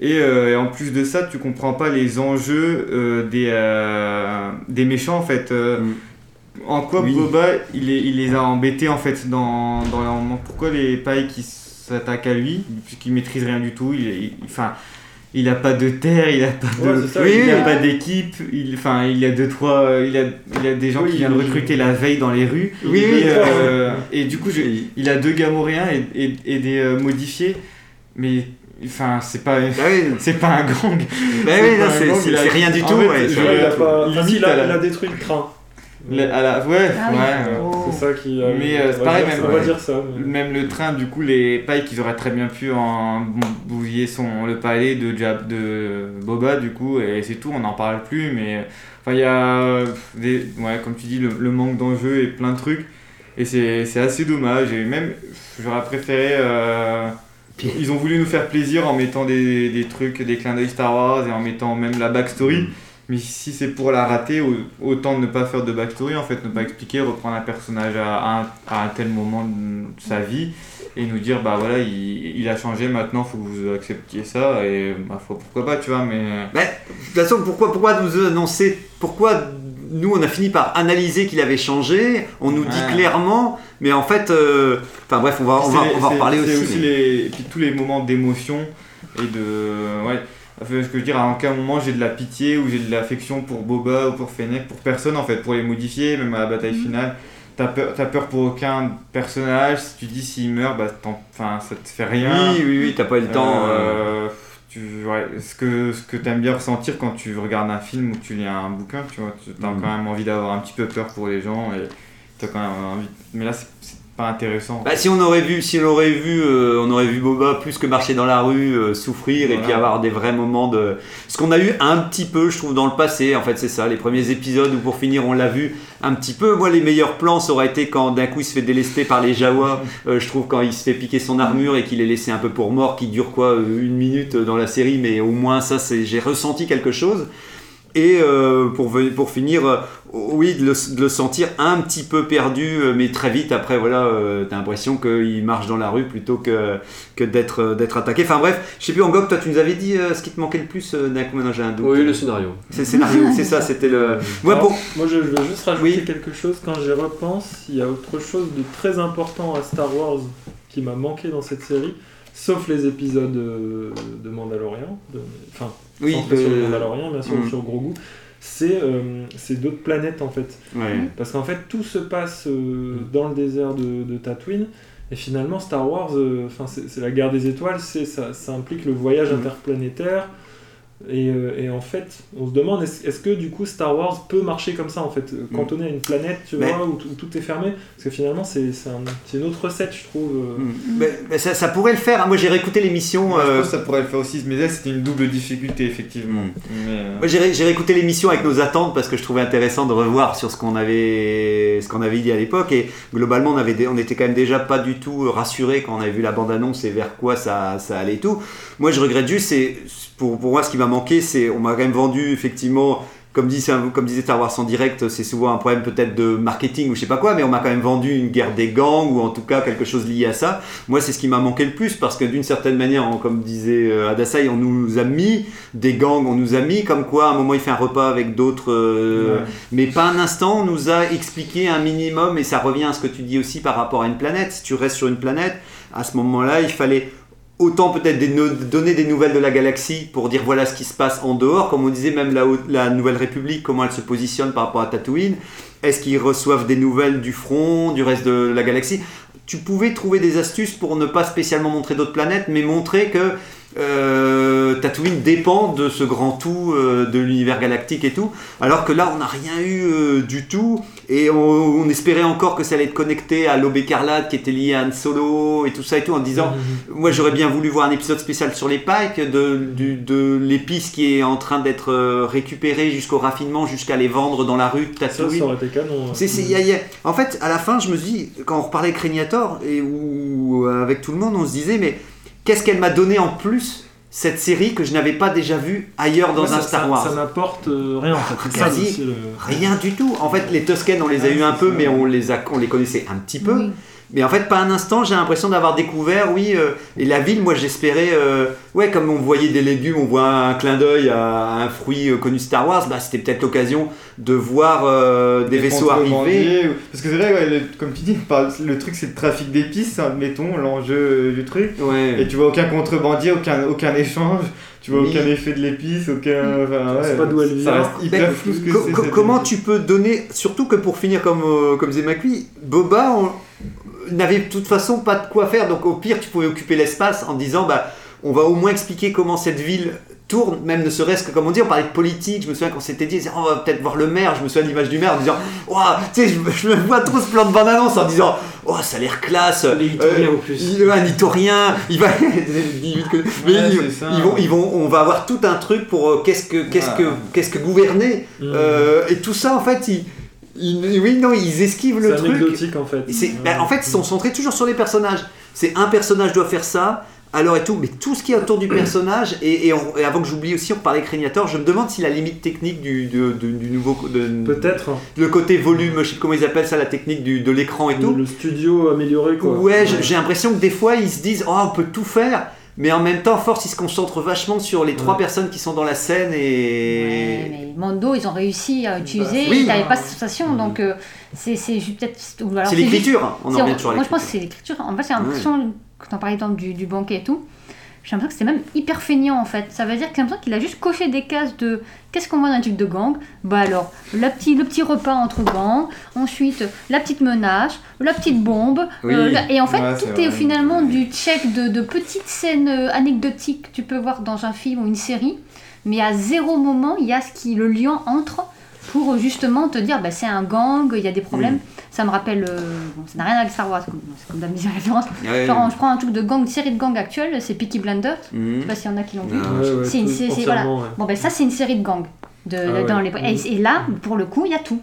Et, euh, et en plus de ça, tu comprends pas les enjeux euh, des, des méchants en fait. Mm. En quoi Oui. Boba il, les- il les a embêtés en fait dans, dans leur. Pourquoi les pailles qui s'attaquent à lui, puisqu'il maîtrise rien du tout, il, il- enfin, il a pas de terre, il a pas de, Ouais, c'est ça, il il- a pas d'équipe, il, enfin, il a deux trois, il a, il a des gens Oui, qui viennent recruter la veille dans les rues. Oui, et, oui, euh, et du coup, je- il a deux gamoréens et, et, et des euh, modifiés, mais enfin, c'est pas, Ah oui, [laughs] c'est pas un gang. bah c'est rien du en tout. fait, ouais, je- c'est Ouais, il, a pas... il a détruit le train. Le- à la, ouais, Ah oui. ouais. Oh. C'est ça qui. euh, Mais, euh, c'est pareil, dire- même, On va ouais. dire ça. mais- Même le train, du coup, les pailles qu'ils auraient très bien pu en bousiller son, le palais de, Jab, de Boba, du coup, et c'est tout, on n'en parle plus, mais enfin, il y a, euh, des, ouais, comme tu dis, le, le manque d'enjeux et plein de trucs, et c'est c'est assez dommage, et même, j'aurais préféré. euh, ils ont voulu nous faire plaisir en mettant des, des trucs, des clins d'œil Star Wars et en mettant même la backstory. Mais si c'est pour la rater, au- autant ne pas faire de backstory, en fait, ne pas expliquer, reprendre un personnage à un, à un tel moment de sa vie et nous dire, bah voilà, il, il a changé, maintenant faut que vous acceptiez ça, et bah, faut- pourquoi pas, tu vois, mais. Bah, de toute façon, pourquoi, pourquoi nous annoncer Pourquoi nous, on a fini par analyser qu'il avait changé On nous dit Ouais. clairement, mais en fait, euh, enfin bref, on va, on va, on va reparler aussi. mais- les, et puis tous les moments d'émotion et de. Ouais. Enfin, ce que je veux dire, à aucun moment j'ai de la pitié ou j'ai de l'affection pour Boba ou pour Fennec, pour personne en fait, pour les modifier, même à la bataille Mhm. finale. T'as peur, t'as peur pour aucun personnage, si tu dis s'il meurt, bah, t'en- enfin, ça te fait rien. Oui, oui, oui, t'as pas eu le temps. euh, Euh, tu, ouais, ce que, ce que tu aimes bien ressentir quand tu regardes un film ou que tu lis un bouquin, tu vois, tu as Mhm. quand même envie d'avoir un petit peu peur pour les gens et tu as quand même envie. Mais là, c'est pas intéressant. Bah, si on aurait vu, si on aurait vu, euh, on aurait vu Boba plus que marcher dans la rue, euh, souffrir et puis avoir des vrais moments de. Ce qu'on a eu un petit peu, je trouve, dans le passé. En fait, c'est ça. Les premiers épisodes où pour finir, on l'a vu un petit peu. Moi, les meilleurs plans, ça aurait été quand d'un coup il se fait délester par les Jawa. [laughs] Euh, je trouve quand il se fait piquer son armure et qu'il est laissé un peu pour mort, qui dure quoi, euh, une minute dans la série, mais au moins ça, c'est, j'ai ressenti quelque chose. Et euh, pour, finir, euh, oui, de le, de le sentir un petit peu perdu, euh, mais très vite après, voilà, euh, t'as l'impression qu'il marche dans la rue plutôt que, que d'être, d'être attaqué. Enfin bref, je sais plus, Angok, toi tu nous avais dit euh, ce qui te manquait le plus euh, d'un coup, maintenant j'ai un doute. Oui, le scénario. C'est le scénario, c'est ça, c'était le. [laughs] Alors, pour... moi, je, je veux juste rajouter Oui. quelque chose. Quand j'y repense, il y a autre chose de très important à Star Wars qui m'a manqué dans cette série, sauf les épisodes de Mandalorian. de- Enfin, Oui, centrés sur le euh, Mandalorian, bien sûr, mm. ou sur Grogu. C'est euh, c'est d'autres planètes en fait. Ouais. Parce qu'en fait, tout se passe euh, dans le désert de, de Tatooine. Et finalement, Star Wars, euh, enfin, c'est c'est la guerre des étoiles, c'est ça, ça implique le voyage Mhm. interplanétaire. Et, euh, et en fait, on se demande est-ce que du coup Star Wars peut marcher comme ça en fait, euh, cantonné à une planète, tu Mais- vois, où, tout- où tout est fermé? Parce que finalement, c'est c'est un- une autre recette, je trouve. euh. Mm. Mais- mais ça, ça pourrait le faire. hein. Moi j'ai réécouté l'émission. Euh, ça pourrait le faire aussi, mais là, c'était une double difficulté, effectivement. Mm. Mais, euh, Moi, j'ai ré- j'ai réécouté l'émission avec nos attentes parce que je trouvais intéressant de revoir sur ce qu'on avait, ce qu'on avait dit à l'époque. Et globalement, on, avait on était quand même déjà pas du tout rassuré quand on avait vu la bande-annonce et vers quoi ça, ça allait et tout. Moi, je regrette juste, c'est, pour, pour moi, ce qui m'a manqué, c'est on m'a quand même vendu, effectivement, comme, dit, un- comme disait Star Wars en direct, c'est souvent un problème peut-être de marketing ou je sais pas quoi, mais on m'a quand même vendu une guerre des gangs ou en tout cas quelque chose lié à ça. Moi, c'est ce qui m'a manqué le plus parce que d'une certaine manière, on- comme disait euh, Adasai, on nous a mis des gangs, on nous a mis comme quoi à un moment il fait un repas avec d'autres, euh, Ouais. mais pas un instant, on nous a expliqué un minimum et ça revient à ce que tu dis aussi par rapport à une planète. Si tu restes sur une planète, à ce moment-là, il fallait autant peut-être donner des nouvelles de la galaxie pour dire voilà ce qui se passe en dehors, comme on disait même la, la Nouvelle République, comment elle se positionne par rapport à Tatooine. Est-ce qu'ils reçoivent des nouvelles du front, du reste de la galaxie? Tu pouvais trouver des astuces pour ne pas spécialement montrer d'autres planètes, mais montrer que euh, Tatooine dépend de ce grand tout euh, de l'univers galactique et tout, alors que là on n'a rien eu euh, du tout et on, on espérait encore que ça allait être connecté à l'aube écarlate qui était lié à Han Solo et tout ça et tout en disant moi j'aurais bien voulu voir un épisode spécial sur les Pikes de, du- de l'épice qui est en train d'être récupérée jusqu'au raffinement jusqu'à les vendre dans la rue de Tatooine ça aurait été canon. y a- y a- En fait, à la fin, je me suis dit, quand on reparlait Créniator, et ou avec tout le monde, on se disait, mais qu'est-ce qu'elle m'a donné en plus, cette série, que je n'avais pas déjà vue ailleurs dans Ouais, un ça- Star ça- Wars Ça n'apporte euh, rien en fait. C'est ça Quasi aussi le. Rien du tout. En fait, les Tusken, on les a eu un peu, mais on les, a, on les connaissait un petit peu. Oui. Mais en fait, pas un instant, j'ai l'impression d'avoir découvert, oui, euh, et la ville, moi j'espérais, euh, ouais, comme on voyait des légumes, on voit un clin d'œil à un fruit euh, connu Star Wars, bah, c'était peut-être l'occasion de voir euh, des, vaisseaux arriver. ou- Parce que c'est vrai, ouais, le- comme tu dis, le truc c'est le trafic d'épices, admettons, l'enjeu euh, du truc. Ouais. Et tu vois aucun contrebandier, aucun, aucun échange, tu vois Oui. aucun effet de l'épice, aucun. Enfin, ouais, pas d'où elle Ça vient. reste hyper Ben, flou ce que co- c'est. co- comment tu peux donner, surtout que pour finir comme, euh, comme Zemakui, Boba on- n'avait de toute façon pas de quoi faire, donc au pire tu pouvais occuper l'espace en disant bah on va au moins expliquer comment cette ville tourne, même ne serait-ce que comme on dit, on parlait de politique, je me souviens qu'on s'était dit on va peut-être voir le maire, je me souviens de l'image du maire en disant Ouah, tu sais je, me- vois trop ce plan de bande-annonce en disant oh ça a l'air classe, Itoriens, en plus. il- un il va [laughs] mais Ouais, ils, vont ils vont on va avoir tout un truc pour euh, qu'est-ce que qu'est-ce que qu'est-ce que gouverner Mm. euh, et tout ça, en fait, ils, ils- oui, non, ils esquivent le C'est truc. anecdotique en fait. C'est- Ouais. ben, en fait, ils sont centrés toujours sur les personnages. C'est un personnage doit faire ça, alors et tout, mais tout ce qui est autour du [clears throat] personnage, et, et on- et avant que j'oublie aussi, on parlait Créniator, je me demande si la limite technique du, nouveau. Peut-être. Le côté volume, je sais pas comment ils appellent ça, la technique du, de l'écran et tout. le studio amélioré quoi. Ouais, j'ai- j'ai l'impression que des fois, ils se disent, oh, on peut tout faire. Mais en même temps, force, ils se concentrent vachement sur les trois personnes qui sont dans la scène et. Ouais, mais Mando, ils ont réussi à utiliser, Oui. ils n'avaient pas cette sensation, donc euh, c'est peut-être. ou alors C'est l'écriture, hein. on en revient toujours à Moi, je pense que c'est l'écriture. En fait, j'ai l'impression, quand on parlait par exemple, du, du banquet et tout, j'ai l'impression que c'était même hyper feignant en fait. Ça veut dire que qu'il a juste coché des cases de qu'est-ce qu'on voit dans un truc de gang? Bah alors, la petit, le petit repas entre gangs, ensuite la petite menace, la petite bombe, Oui. euh, la- et en fait, Ouais, tout c'est est vrai. finalement du check de, de petites scènes euh, anecdotiques que tu peux voir dans un film ou une série, mais à zéro moment, il y a ce qui, le lien entre pour euh, justement te dire bah, c'est un gang, il y a des problèmes. Ça me rappelle, euh, bon, ça n'a rien avec Star Wars, c'est comme, comme la [laughs] référence. Ouais. Genre, je prends un truc de gang, une série de gangs actuelle, c'est Peaky Blinders. Mhm. Je sais pas s'il y en a qui l'ont vu. Ah, Ouais, C'est une- ouais. Bon, ben ça, c'est une série de gangs. De, Ah ouais. dans les... et, et là, pour le coup, il y a tout.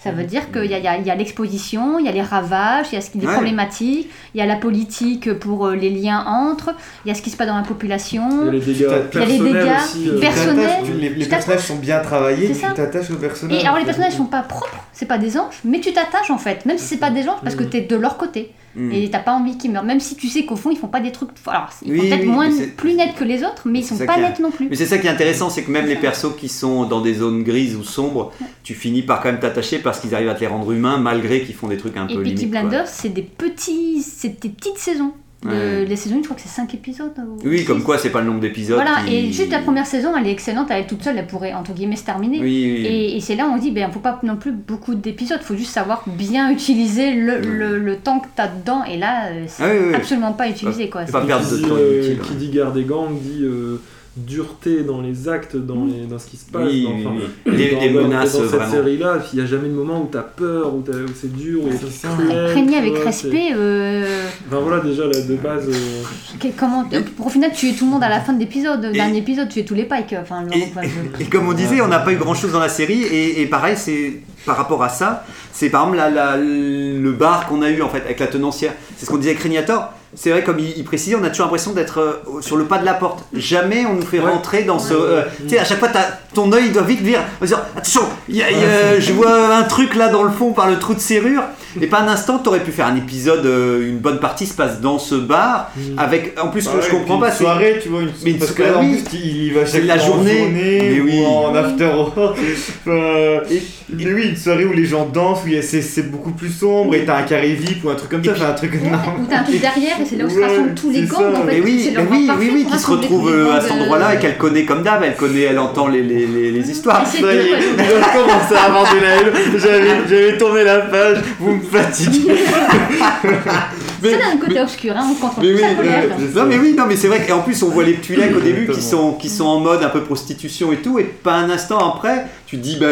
Ça veut dire qu'il y a, il y a- il y a l'exposition, il y a les ravages, il y a ce qui, les Ouais. problématiques, il y a la politique pour euh, les liens entre, il y a ce qui se passe dans la Il y a population. les dégâts Il y a les dégâts aussi. euh, Tu personnels. tu- les, les tu personnages sont bien travaillés, tu t'attaches aux personnages. Et alors les personnages sont pas propres, c'est pas des anges, mais tu t'attaches en fait, même si c'est pas des anges, parce que Mhm. t'es de leur côté. Mhm. Et t'as pas envie qu'ils meurent, même si tu sais qu'au fond ils font pas des trucs. Alors ils Oui, font peut-être oui, moins plus nets que les autres, mais ils sont pas nets non plus. Mais c'est ça qui est intéressant, c'est que même les persos qui sont dans des zones grises ou sombres, tu finis par quand même t'attacher parce qu'ils arrivent à te les rendre humains malgré qu'ils font des trucs un Et peu Peaky limites. quoi. Blinders, c'est des petits, c'est des petites saisons. De- Ouais. Les saisons, je crois que c'est 5 épisodes. ou Oui, comme quoi c'est pas le nombre d'épisodes. Voilà, qui- et juste la première saison, elle est excellente, elle est toute seule, elle pourrait entre guillemets se terminer. Oui, oui. Et, et c'est là où on dit, ben, faut pas non plus beaucoup d'épisodes, faut juste savoir bien utiliser le, le, le temps que t'as dedans, et là, euh, c'est Ah oui, oui, oui. absolument pas utilisé. Quoi. Faut pas C'est- perdre de qui dit, temps euh, qui dit guerre des gangs dit euh, dureté dans les actes, dans, les, dans ce qui se passe. Oui, dans, oui, enfin, oui. Des- dans- des dans- menaces, Dans cette vraiment. série-là, il n'y a jamais de moment où tu as peur, où, t'as- où c'est dur, où c'est cruel. Tu avec vois, respect, euh, Enfin voilà, déjà, là, de base. euh, comment, pour au final tuer tout le monde à la fin de l'épisode, Et- d'un épisode, tuer tous les pikes. Enfin, le- Et, enfin, je- et comme on disait, on n'a pas eu grand chose dans la série, et, et pareil, c'est par rapport à ça, c'est par exemple la- la- le bar qu'on a eu en fait avec la tenancière. C'est ce qu'on disait avec Régnator. C'est vrai, comme il, il précisait, on a toujours l'impression d'être euh, sur le pas de la porte. Jamais on nous fait Ouais. rentrer dans ce. Euh, tu sais, à chaque fois, ton œil doit vite dire, dire attention, y a- il y a- je vois un truc là dans le fond par le trou de serrure. Et pas un instant, t'aurais pu faire un épisode, euh, une bonne partie se passe dans ce bar, Mm. avec en plus Ah ouais, je comprends pas, une c'est soirée, tu vois, une Mais une parce que là, en soirée, plus, il va C'est chaque la journée. journée Mais oui. ou en after Et Mais oui, une soirée où les gens dansent, où c'est c'est beaucoup plus sombre et t'as un carré VIP ou un truc comme ça, enfin un truc. Ou t'as un truc derrière et c'est là où se rassemblent tous les gangs. ça. En fait, oui, oui, oui, oui, qui se retrouve euh, à cet endroit-là et qu'elle connaît comme d'hab, elle connaît, elle entend les, les, les, les histoires. Ça y est, je commence à avoir de la haine. J'avais, tourné la page, vous me fatiguez. Mais- C'est là un côté obscur, hein, on contre Mais oui, ça euh, non mais oui, non mais c'est vrai qu'en plus on voit les petits au début qui sont, qui sont en mode un peu prostitution et tout, et pas un instant après, tu te dis bah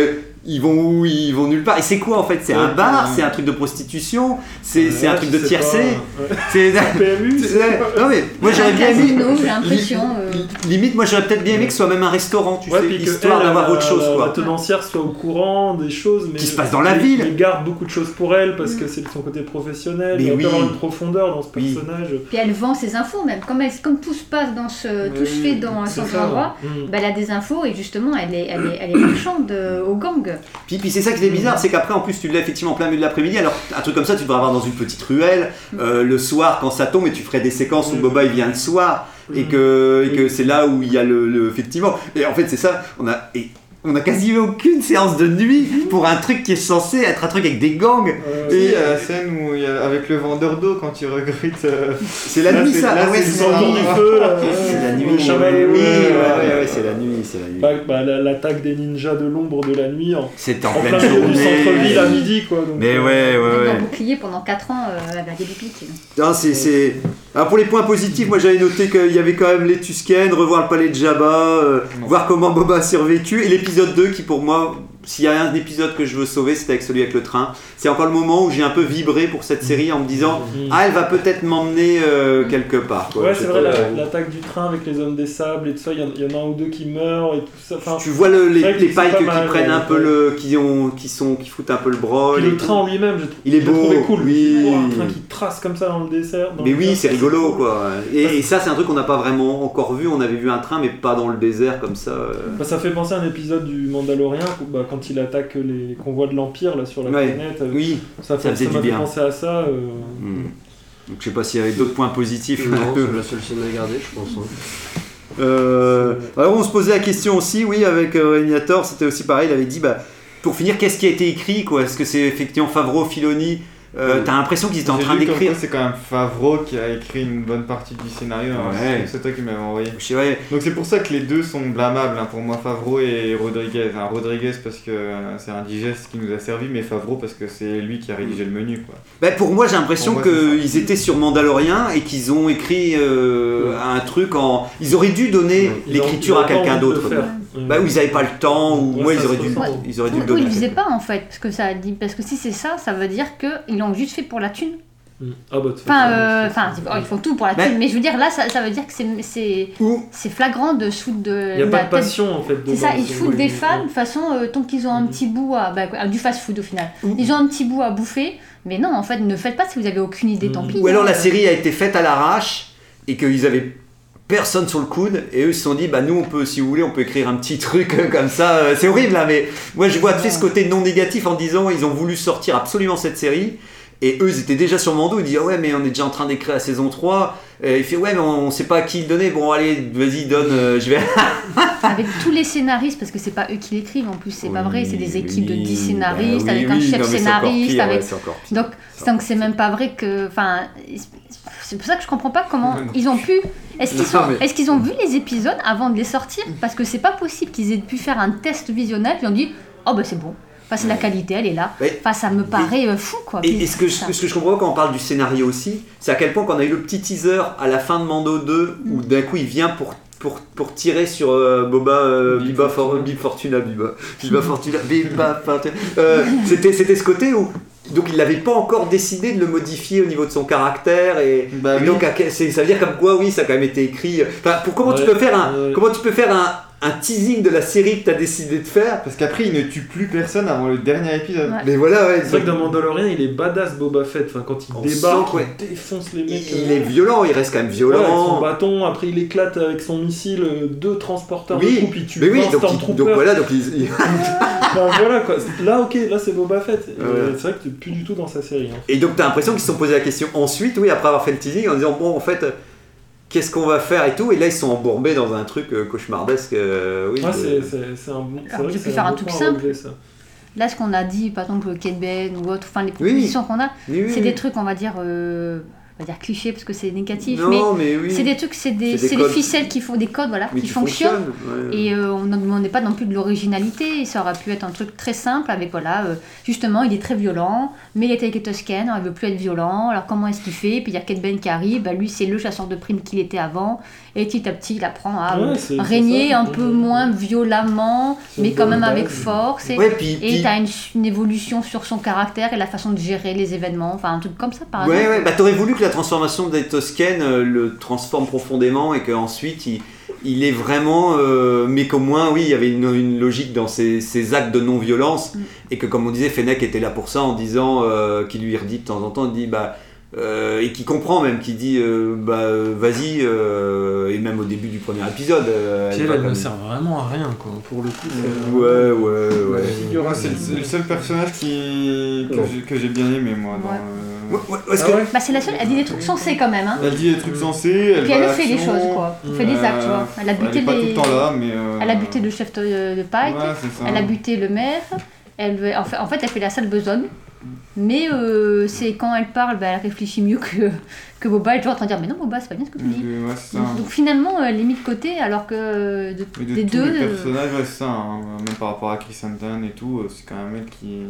ils vont où, ils vont nulle part. Et c'est quoi en fait? C'est un Ouais, bar, ouais. c'est un truc de prostitution, c'est c'est un Ouais, truc de tiercé? Ouais. C'est PMU, c'est- c'est- non mais moi j'aurais Un bien aimé. casino, j'ai l'impression. euh, Limite, moi j'aurais peut-être bien aimé que ce soit même un restaurant, tu Ouais, sais, histoire elle, d'avoir la- autre chose La quoi. tenancière soit au courant des choses, mais Qui se passe dans la ville. mais garde beaucoup de choses pour elle parce que c'est de son côté professionnel. Mais il y a oui. peut avoir une profondeur dans ce Oui. personnage. Puis elle vend ses infos même. Comme, elle- comme tout se passe dans ce. tout se fait dans son ça. endroit. Mm. bah, elle a des infos et justement elle est, elle est, elle [coughs] marchande euh, au gang. Puis, puis c'est ça qui est bizarre, c'est qu'après en plus tu l'as effectivement en plein milieu de l'après-midi, alors un truc comme ça tu devrais avoir dans une petite ruelle, euh, le soir quand ça tombe et tu ferais des séquences où Mm. Boba il vient le soir et Mm. que, et que Oui. c'est là où il y a le, le- effectivement. Et en fait c'est ça, on a, et on a quasiment aucune séance de nuit pour un truc qui est censé être un truc avec des gangs. Euh, Et il y a la scène où il y a, avec le vendeur d'eau quand il recrute. euh, c'est la Là, nuit c'est- ça, là, ah ouais, c'est c'est le la nuit. du feu, là. C'est la nuit, c'est la nuit, c'est la nuit. Bah, bah, la- L'attaque des ninjas de l'ombre de la nuit en, C'était en, en pleine plein milieu du journée. centre-ville à midi quoi. Donc, Mais euh, ouais, ouais, ouais. a bouclier pendant 4 ans euh, la des piques. Non, c'est, c'est... Alors pour les points positifs, moi j'avais noté qu'il y avait quand même les Tusken, revoir le palais de Jabba, euh, voir comment Boba a survécu, et l'épisode 2 qui pour moi, s'il y a un épisode que je veux sauver, c'était avec celui avec le train. C'est encore le moment où j'ai un peu vibré pour cette série en me disant Mm. Ah, elle va peut-être m'emmener euh, quelque part. quoi. Ouais, Je c'est vrai, la- l'attaque du train avec les hommes des sables et tout ça, il y, en- il y en a un ou deux qui meurent et tout ça. Enfin, Tu vois le- les, C'est les c'est pikes qui mal, prennent un ouais. peu le. qui, ont, qui, sont, qui foutent un peu le brol. et le train en lui-même, j'ai trou- Il est je l'ai trouvé beau, cool. oui. Oh, un train qui trace comme ça dans le dessert. dans Mais le oui, désert, c'est rigolo cool. quoi. Et, et ça, c'est un truc qu'on n'a pas vraiment encore vu. On avait vu un train, mais pas dans le désert comme ça. euh. Bah, ça fait penser à un épisode du Mandalorien où, bah, quand il attaque les convois de l'Empire là, sur la Ouais. planète. euh, Oui, ça, ça fait- faisait ça du bien. penser à ça. euh, Hmm. Donc je sais pas s'il y avait d'autres points positifs. Non, [laughs] c'est la seule scène à garder, je pense. hein. Euh, alors on se posait la question aussi, oui, avec euh, c'était aussi pareil, il avait dit, bah, pour finir, qu'est-ce qui a été écrit quoi? Est-ce que c'est effectivement Favreau, Filoni Euh, T'as l'impression qu'ils étaient en train d'écrire. C'est quand même Favreau qui a écrit une bonne partie du scénario. hein. Ouais. C'est- C'est toi qui m'avais envoyé. Ouais. Donc c'est pour ça que les deux sont blâmables hein, pour moi, Favreau et Rodriguez. Hein, Rodriguez parce que euh, c'est un digeste qui nous a servi, mais Favreau parce que c'est lui qui a rédigé le menu. Quoi. Bah, pour moi, j'ai l'impression qu'ils étaient sur Mandalorian et qu'ils ont écrit euh, un truc en. Ils auraient dû donner l'écriture à quelqu'un d'autre. Bah, où ils avaient pas le temps, ou Ouais, moi, ils auraient dû, ressent. ils auraient dû le donner. ils à faisaient pas en fait, parce que ça dit, parce que si c'est ça, ça veut dire qu'ils l'ont juste fait pour la thune. Mm. Ah bah, Enfin, euh, enfin, oh, ils font tout pour la thune, mais je veux dire là, ça, ça veut dire que c'est, flagrant de foutre de. Il n'y a pas de tête- passion en fait. C'est ça, ils foutent ouais, des ouais. fans de toute façon, euh, tant qu'ils ont un Mhm. petit bout à. bah, du fast food au final. Ou- Ils ont un petit bout à bouffer, mais non, en fait, ne faites pas si vous avez aucune idée, tant pis. Ou alors la série a été faite à l'arrache et qu'ils avaient personne sur le coude et eux ils se sont dit bah nous on peut si vous voulez on peut écrire un petit truc [laughs] comme ça. Euh, c'est horrible là mais moi je vois sais, ce côté non négatif en disant ils ont voulu sortir absolument cette série et eux ils étaient déjà sur Mando ils disent ah ouais mais on est déjà en train d'écrire la saison 3 et il fait ouais mais on, on sait pas à qui le donner bon allez vas-y donne euh, je vais [laughs] Avec tous les scénaristes, parce que c'est pas eux qui l'écrivent en plus, c'est pas vrai, c'est des équipes de 10 scénaristes, Bah oui, avec un oui, chef non, scénariste, pire, avec ouais, c'est encore pire. Donc, donc c'est même pas vrai que. Enfin, c'est pour ça que je comprends pas comment ils ont pu. Est-ce qu'ils sont- mais- est-ce qu'ils ont vu les épisodes avant de les sortir? Parce que c'est pas possible qu'ils aient pu faire un test visionnel puis on dit oh bah c'est bon. Enfin, c'est la qualité, elle est là. Ouais. Enfin, ça me paraît euh, fou quoi. Et, ce, que je, ce que je comprends pas quand on parle du scénario aussi, c'est à quel point quand on a eu le petit teaser à la fin de Mando 2, où d'un coup il vient pour, pour, pour tirer sur euh, Boba, euh, Bib Biba, For- Fortuna. Bib Fortuna, Biba, Biba Fortuna, Biba Fortuna. Euh, c'était, c'était ce côté où. Donc il n'avait pas encore décidé de le modifier au niveau de son caractère et, Bah et oui. donc à quel- c'est- ça veut dire comme quoi oui ça a quand même été écrit. Enfin pour comment tu peux faire un comment tu peux faire un, un teasing de la série que tu as décidé de faire. Parce qu'après, il ne tue plus personne avant le dernier épisode. Ouais. Mais voilà ouais. C'est vrai que dans Mandalorian, il est badass Boba Fett. Enfin, quand il On débarque, sent, ouais. il défonce les mecs. il, euh, est violent, il reste quand même ouais, avec son violent. bâton, après il éclate avec son missile euh, deux transporteurs Oui, de troupes, il tue mais oui, 20 donc, il- donc voilà, donc il- [laughs] voilà quoi. Là, ok, là c'est Boba Fett. Et Ouais. C'est vrai que t'es plus du tout dans sa série. hein. Et donc t'as l'impression qu'ils se sont posé la question ensuite, oui, après avoir fait le teasing, en disant bon en fait, euh, qu'est-ce qu'on va faire et tout, et là ils sont embourbés dans un truc euh, cauchemardesque, euh, oui. Ouais, de- c'est un bon. C'est Alors, tu peux faire un bon truc simple. relever, ça. là, ce qu'on a dit, par exemple, Kate Ben ou autre, enfin, les Oui. propositions qu'on a, Oui, oui, c'est oui. des trucs, on va dire, euh, on va dire clichés parce que c'est négatif, Non, mais, mais oui. c'est des trucs, c'est des, les ficelles qui font des codes, voilà, Mais qui qui fonctionnent. fonctionnent, ouais. Et euh, on ne demandait pas non plus de l'originalité, ça aurait pu être un truc très simple avec, voilà, euh, justement, il est très violent, mais il était avec Toscan, alors il veut plus être violent, alors comment est-ce qu'il fait? Puis il y a Kate Ben qui arrive, bah, lui c'est le chasseur de primes qu'il était avant, et petit à petit il apprend à Ouais, euh, régner ça. un peu moins violemment, C'est mais quand même avec force. Et Ouais, puis- et puis- tu as une, une évolution sur son caractère et la façon de gérer les événements, enfin un truc comme ça par Ouais, exemple. ouais, bah t'aurais voulu que la transformation des Tosken euh, le transforme profondément et qu'ensuite il, il est vraiment. euh, mais qu'au moins, oui, il y avait une, une logique dans ses, ses actes de non-violence Mm. et que, comme on disait, Fennec était là pour ça en disant. euh, qui lui redit de temps en temps, il dit bah. Euh, et qui comprend même, qui dit euh, bah vas-y, euh, et même au début du premier épisode. euh, Puis elle elle, ne comme- sert vraiment à rien, quoi, pour le coup. Ouais, ouais, ouais. Figura, c'est le, seul personnage qui, que Ouais. j'ai- que j'ai bien aimé, moi. Dans, Ouais. euh, Ouais, ouais, est-ce Ah que- Bah, c'est la seule, elle dit des trucs sensés quand même. Hein. Elle dit des trucs sensés, elle Puis elle fait des choses quoi. Elle fait des acts, tu vois. Elle a buté elle est pas les- tout le temps là, mais. euh, Elle a buté le chef de, de Pike. Elle a buté le maire. Elle, veut- en, fait, en fait, elle fait la sale besogne. Mais euh, c'est quand elle parle, bah, elle réfléchit mieux que, [laughs] que Boba. Elle est toujours en train de dire Mais non, Boba, c'est pas bien ce que tu dis. Euh, ouais, c'est ça. Donc, donc finalement, elle est mise de côté, alors que de, des tous deux. les euh, personnages, ouais, c'est ça. hein. Même par rapport à Chris Anton et tout, euh, c'est quand même un mec qui.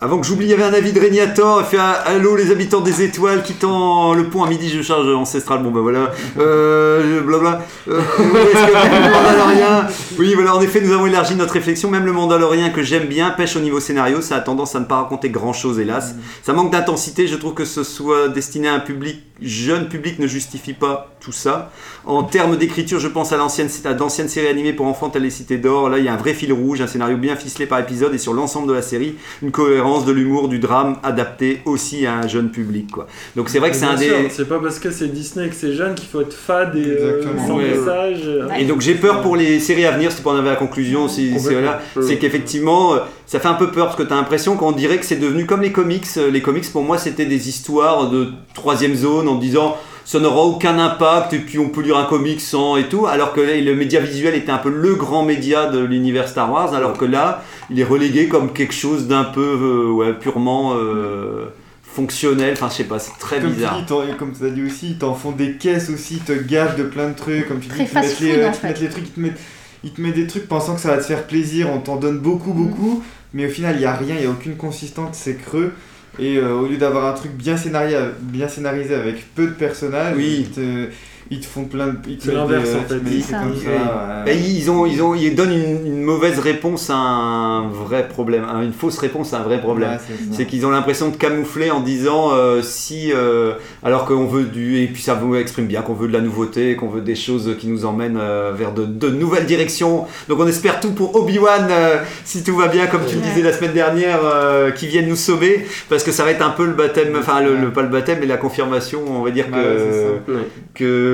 Avant que j'oublie, il y avait un avis de Régnator. Il fait un Allô les habitants des étoiles, quittant le pont à midi, je charge ancestral. Bon ben voilà. Euh, blabla. Euh, est-ce le Oui, voilà, en effet, nous avons élargi notre réflexion. Même le Mandalorien que j'aime bien pêche au niveau scénario. Ça a tendance à ne pas raconter grand chose, hélas. Ça manque d'intensité. Je trouve que ce soit destiné à un public, jeune public, ne justifie pas tout ça. En termes d'écriture, je pense à l'ancienne, à d'anciennes séries animées pour enfants telles les Cités d'Or. Là, il y a un vrai fil rouge, un scénario bien ficelé par épisode et sur l'ensemble de la série, une cohérence, de l'humour, du drame adapté aussi à un jeune public. Quoi. Donc c'est vrai que c'est un sûr, des. C'est pas parce que c'est Disney et que c'est jeune qu'il faut être fade et euh, sans Ouais. message. Et donc j'ai peur pour les séries à venir, c'est pour en arriver à la conclusion, c'est Complètement. c'est là, c'est qu'effectivement euh, ça fait un peu peur parce que tu as l'impression qu'on dirait que c'est devenu comme les comics. Euh, Les comics pour moi c'était des histoires de troisième zone en disant ça n'aura aucun impact et puis on peut lire un comic sans et tout, alors que là, le média visuel était un peu le grand média de l'univers Star Wars, alors que là il est relégué comme quelque chose d'un peu euh, ouais, purement euh, fonctionnel, enfin je sais pas, c'est très Comme tu bizarre. dis, t'en- comme tu as dit aussi, ils t'en font des caisses aussi, ils te gavent de plein de trucs. Comme tu dis, Très ils te mettent les, en ils te fait. mettent les trucs, ils te mettent, ils te mettent des trucs pensant que ça va te faire plaisir, on t'en donne beaucoup, Mm. beaucoup, mais au final, il n'y a rien, il n'y a aucune consistance, c'est creux. Et euh, au lieu d'avoir un truc bien scénarisé, bien scénarisé avec peu de personnages, Oui. ils, te, ils te font plein de. ils te C'est l'inverse, des- en ils fait. ça. comme ça, ouais. ils, ont, ils, ont, ils donnent une, une mauvaise réponse à un vrai problème, à une fausse réponse à un vrai problème. Ouais, c'est qu'ils ont l'impression de camoufler en disant euh, si, euh, alors qu'on veut du, et puis ça vous exprime bien qu'on veut de la nouveauté, qu'on veut des choses qui nous emmènent euh, vers de, de nouvelles directions. Donc on espère tout pour Obi-Wan, euh, si tout va bien, comme tu le disais la semaine dernière, euh, qui viennent nous sauver, parce que ça va être un peu le baptême, enfin le, le- pas le baptême, mais la confirmation, on va dire Ouais, ouais, c'est ça. que, Ouais.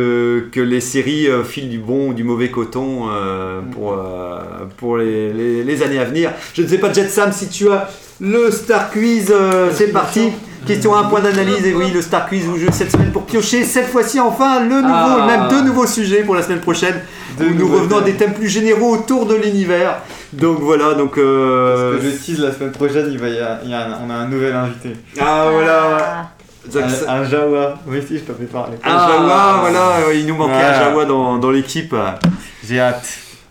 Que, que les séries euh, filent du bon ou du mauvais coton euh, pour, euh, pour les, les- les années à venir. Je ne sais pas, Jet Sam, si tu as le Star Quiz, euh, c'est parti. Question à un point d'analyse, et oui, le Star Quiz où je cette semaine pour piocher cette fois-ci enfin le nouveau, Ah. même deux nouveaux sujets pour la semaine prochaine où nous revenons à des thèmes plus généraux autour de l'univers. Donc voilà, donc. euh, Parce que je tease la semaine prochaine, il va y a, il y a un- on a un nouvel invité. Ah voilà, Ah, Un, un Jawa. Oui, si, je t'en fais parler. un Jawa, voilà, il nous manquait un. Jawa dans, dans l'équipe. J'ai hâte.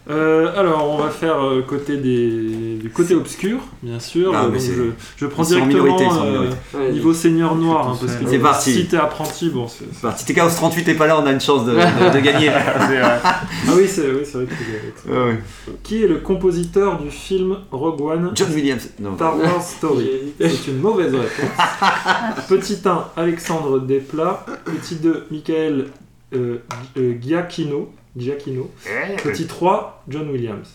Euh, alors, on va faire euh, côté des, du côté obscur, bien sûr. Ah, Euh, mais donc c'est- je, je prends en directement minorité, en euh, minorité. Ouais, niveau seigneur noir, hein, parce que C'est parti. si t'es apprenti, bon, c'est... C'est parti. T'es Chaos 38 t'es pas là, on a une chance de, de- de gagner. [laughs] Ah oui, c'est oui, c'est vrai que c'est- Ah ouais. Qui est le compositeur du film Rogue One John Williams. Non. Star Wars Story? C'est une mauvaise réponse. [laughs] Petit 1, Alexandre Desplat. Petit 2, Michael euh, euh, Giacchino. Giacchino. Petit 3, John Williams.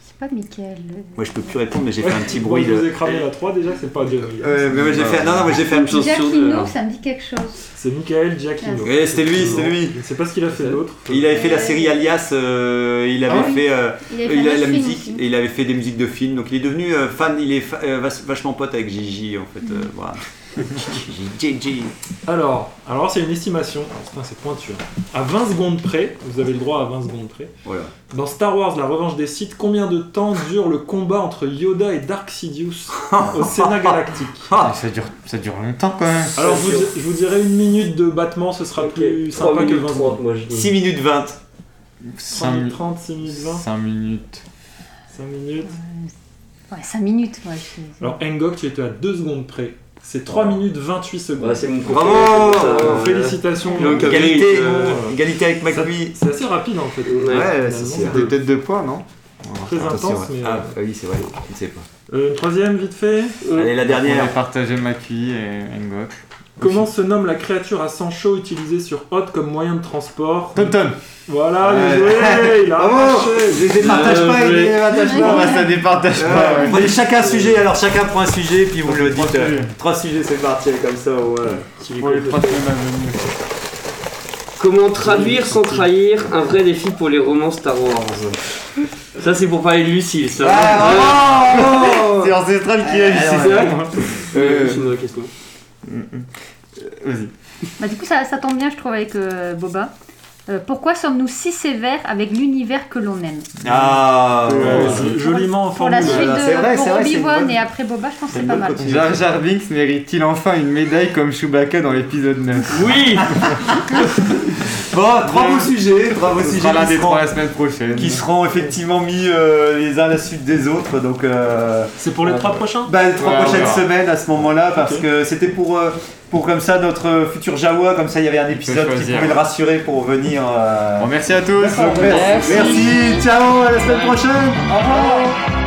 c'est pas Michael. Moi je peux plus répondre, mais j'ai fait un petit bruit je vous de. ai cramé la 3 déjà, c'est pas John Williams. Ouais, mais moi j'ai fait. Non, non, moi j'ai fait un petit. Une deux, Giacchino, alors. ça me dit quelque chose. C'est Michael Giacchino. Ouais, c'était lui, c'était lui. Je ne sais pas ce qu'il a fait d'autre. Il avait fait la série Alias, euh, il avait Ah fait, euh, Il avait fait il un a autre la musique, et il avait fait des musiques de films, donc il est devenu euh, fan, il est fa- euh, vach- vachement pote avec Gigi en fait. euh, voilà. [laughs] Alors, alors c'est une estimation. Putain, c'est pointu. hein. À 20 secondes près, vous avez le droit à 20 secondes près. Voilà. Dans Star Wars, la revanche des Sith, combien de temps dure le combat entre Yoda et Dark Sidious au Sénat Galactique? [laughs] Ah, ça, dure, ça dure longtemps quand même. Alors, je vous, di- je vous dirais une minute de battement, ce sera plus 3 sympa que minutes 20 30, secondes. moi je dis. 6 minutes 20. 3 5, minutes 30, 6 minutes 20, 5 minutes. 5 minutes. Ouais, 5 minutes, moi. je- Alors, Engok, tu étais à 2 secondes près. C'est 3 minutes 28 secondes. Ouais, c'est mon Bravo euh, Félicitations. Donc, Égalité, euh, égalité avec McQueen. c'est assez rapide en fait. Ouais, Ouais, c'est. Des têtes de poids, non Très intense, ouais. mais. Ah, euh, oui, c'est vrai, je ne sais pas. euh, une troisième, vite fait. Allez, la On a dernière. partagé Makui et Engok. Comment se nomme la créature à sang chaud utilisée sur Hot comme moyen de transport Tonton Voilà, Ouais. joué Il a Bravo Je les départage pas, joué. les départagent Non, pas. bah, ça départage pas. Euh, ouais. Prenez chacun un sujet, alors chacun prend un sujet, puis vous le dites. euh, sujets. Trois sujets, c'est parti, comme ça, ouais. À venir. Comment traduire sans trahir un vrai défi pour les romans Star Wars? Ça c'est pour parler de Lucille, ça. Ah, bravo C'est Ancestral qui a dit c'est ouais. ça. Euh, une vraie question. Vas-y. Bah, du coup, ça, ça tombe bien, je trouve, avec euh, Boba. Euh, pourquoi sommes-nous si sévères avec l'univers que l'on aime Ah, ouais. Euh, jo- Joliment Pour la suite de c'est vrai, pour Obi-Wan bonne- et après Boba, je pense que c'est pas mal. Jar Jar Binks mérite-t-il enfin une médaille comme Chewbacca dans l'épisode 9 Oui [laughs] Bon, trois beaux sujets, trois beaux sujets qui des seront, trois la semaine prochaine. qui seront effectivement mis euh, les uns à la suite des autres. Donc, euh, C'est pour les trois prochains? bah, les trois prochaines semaines à ce moment-là, parce que c'était pour, euh, pour comme ça notre futur Jawa, comme ça il y avait un épisode qui pouvait le rassurer pour venir. euh, Bon, merci à tous. Merci. Merci, ciao, à la semaine prochaine. Au revoir.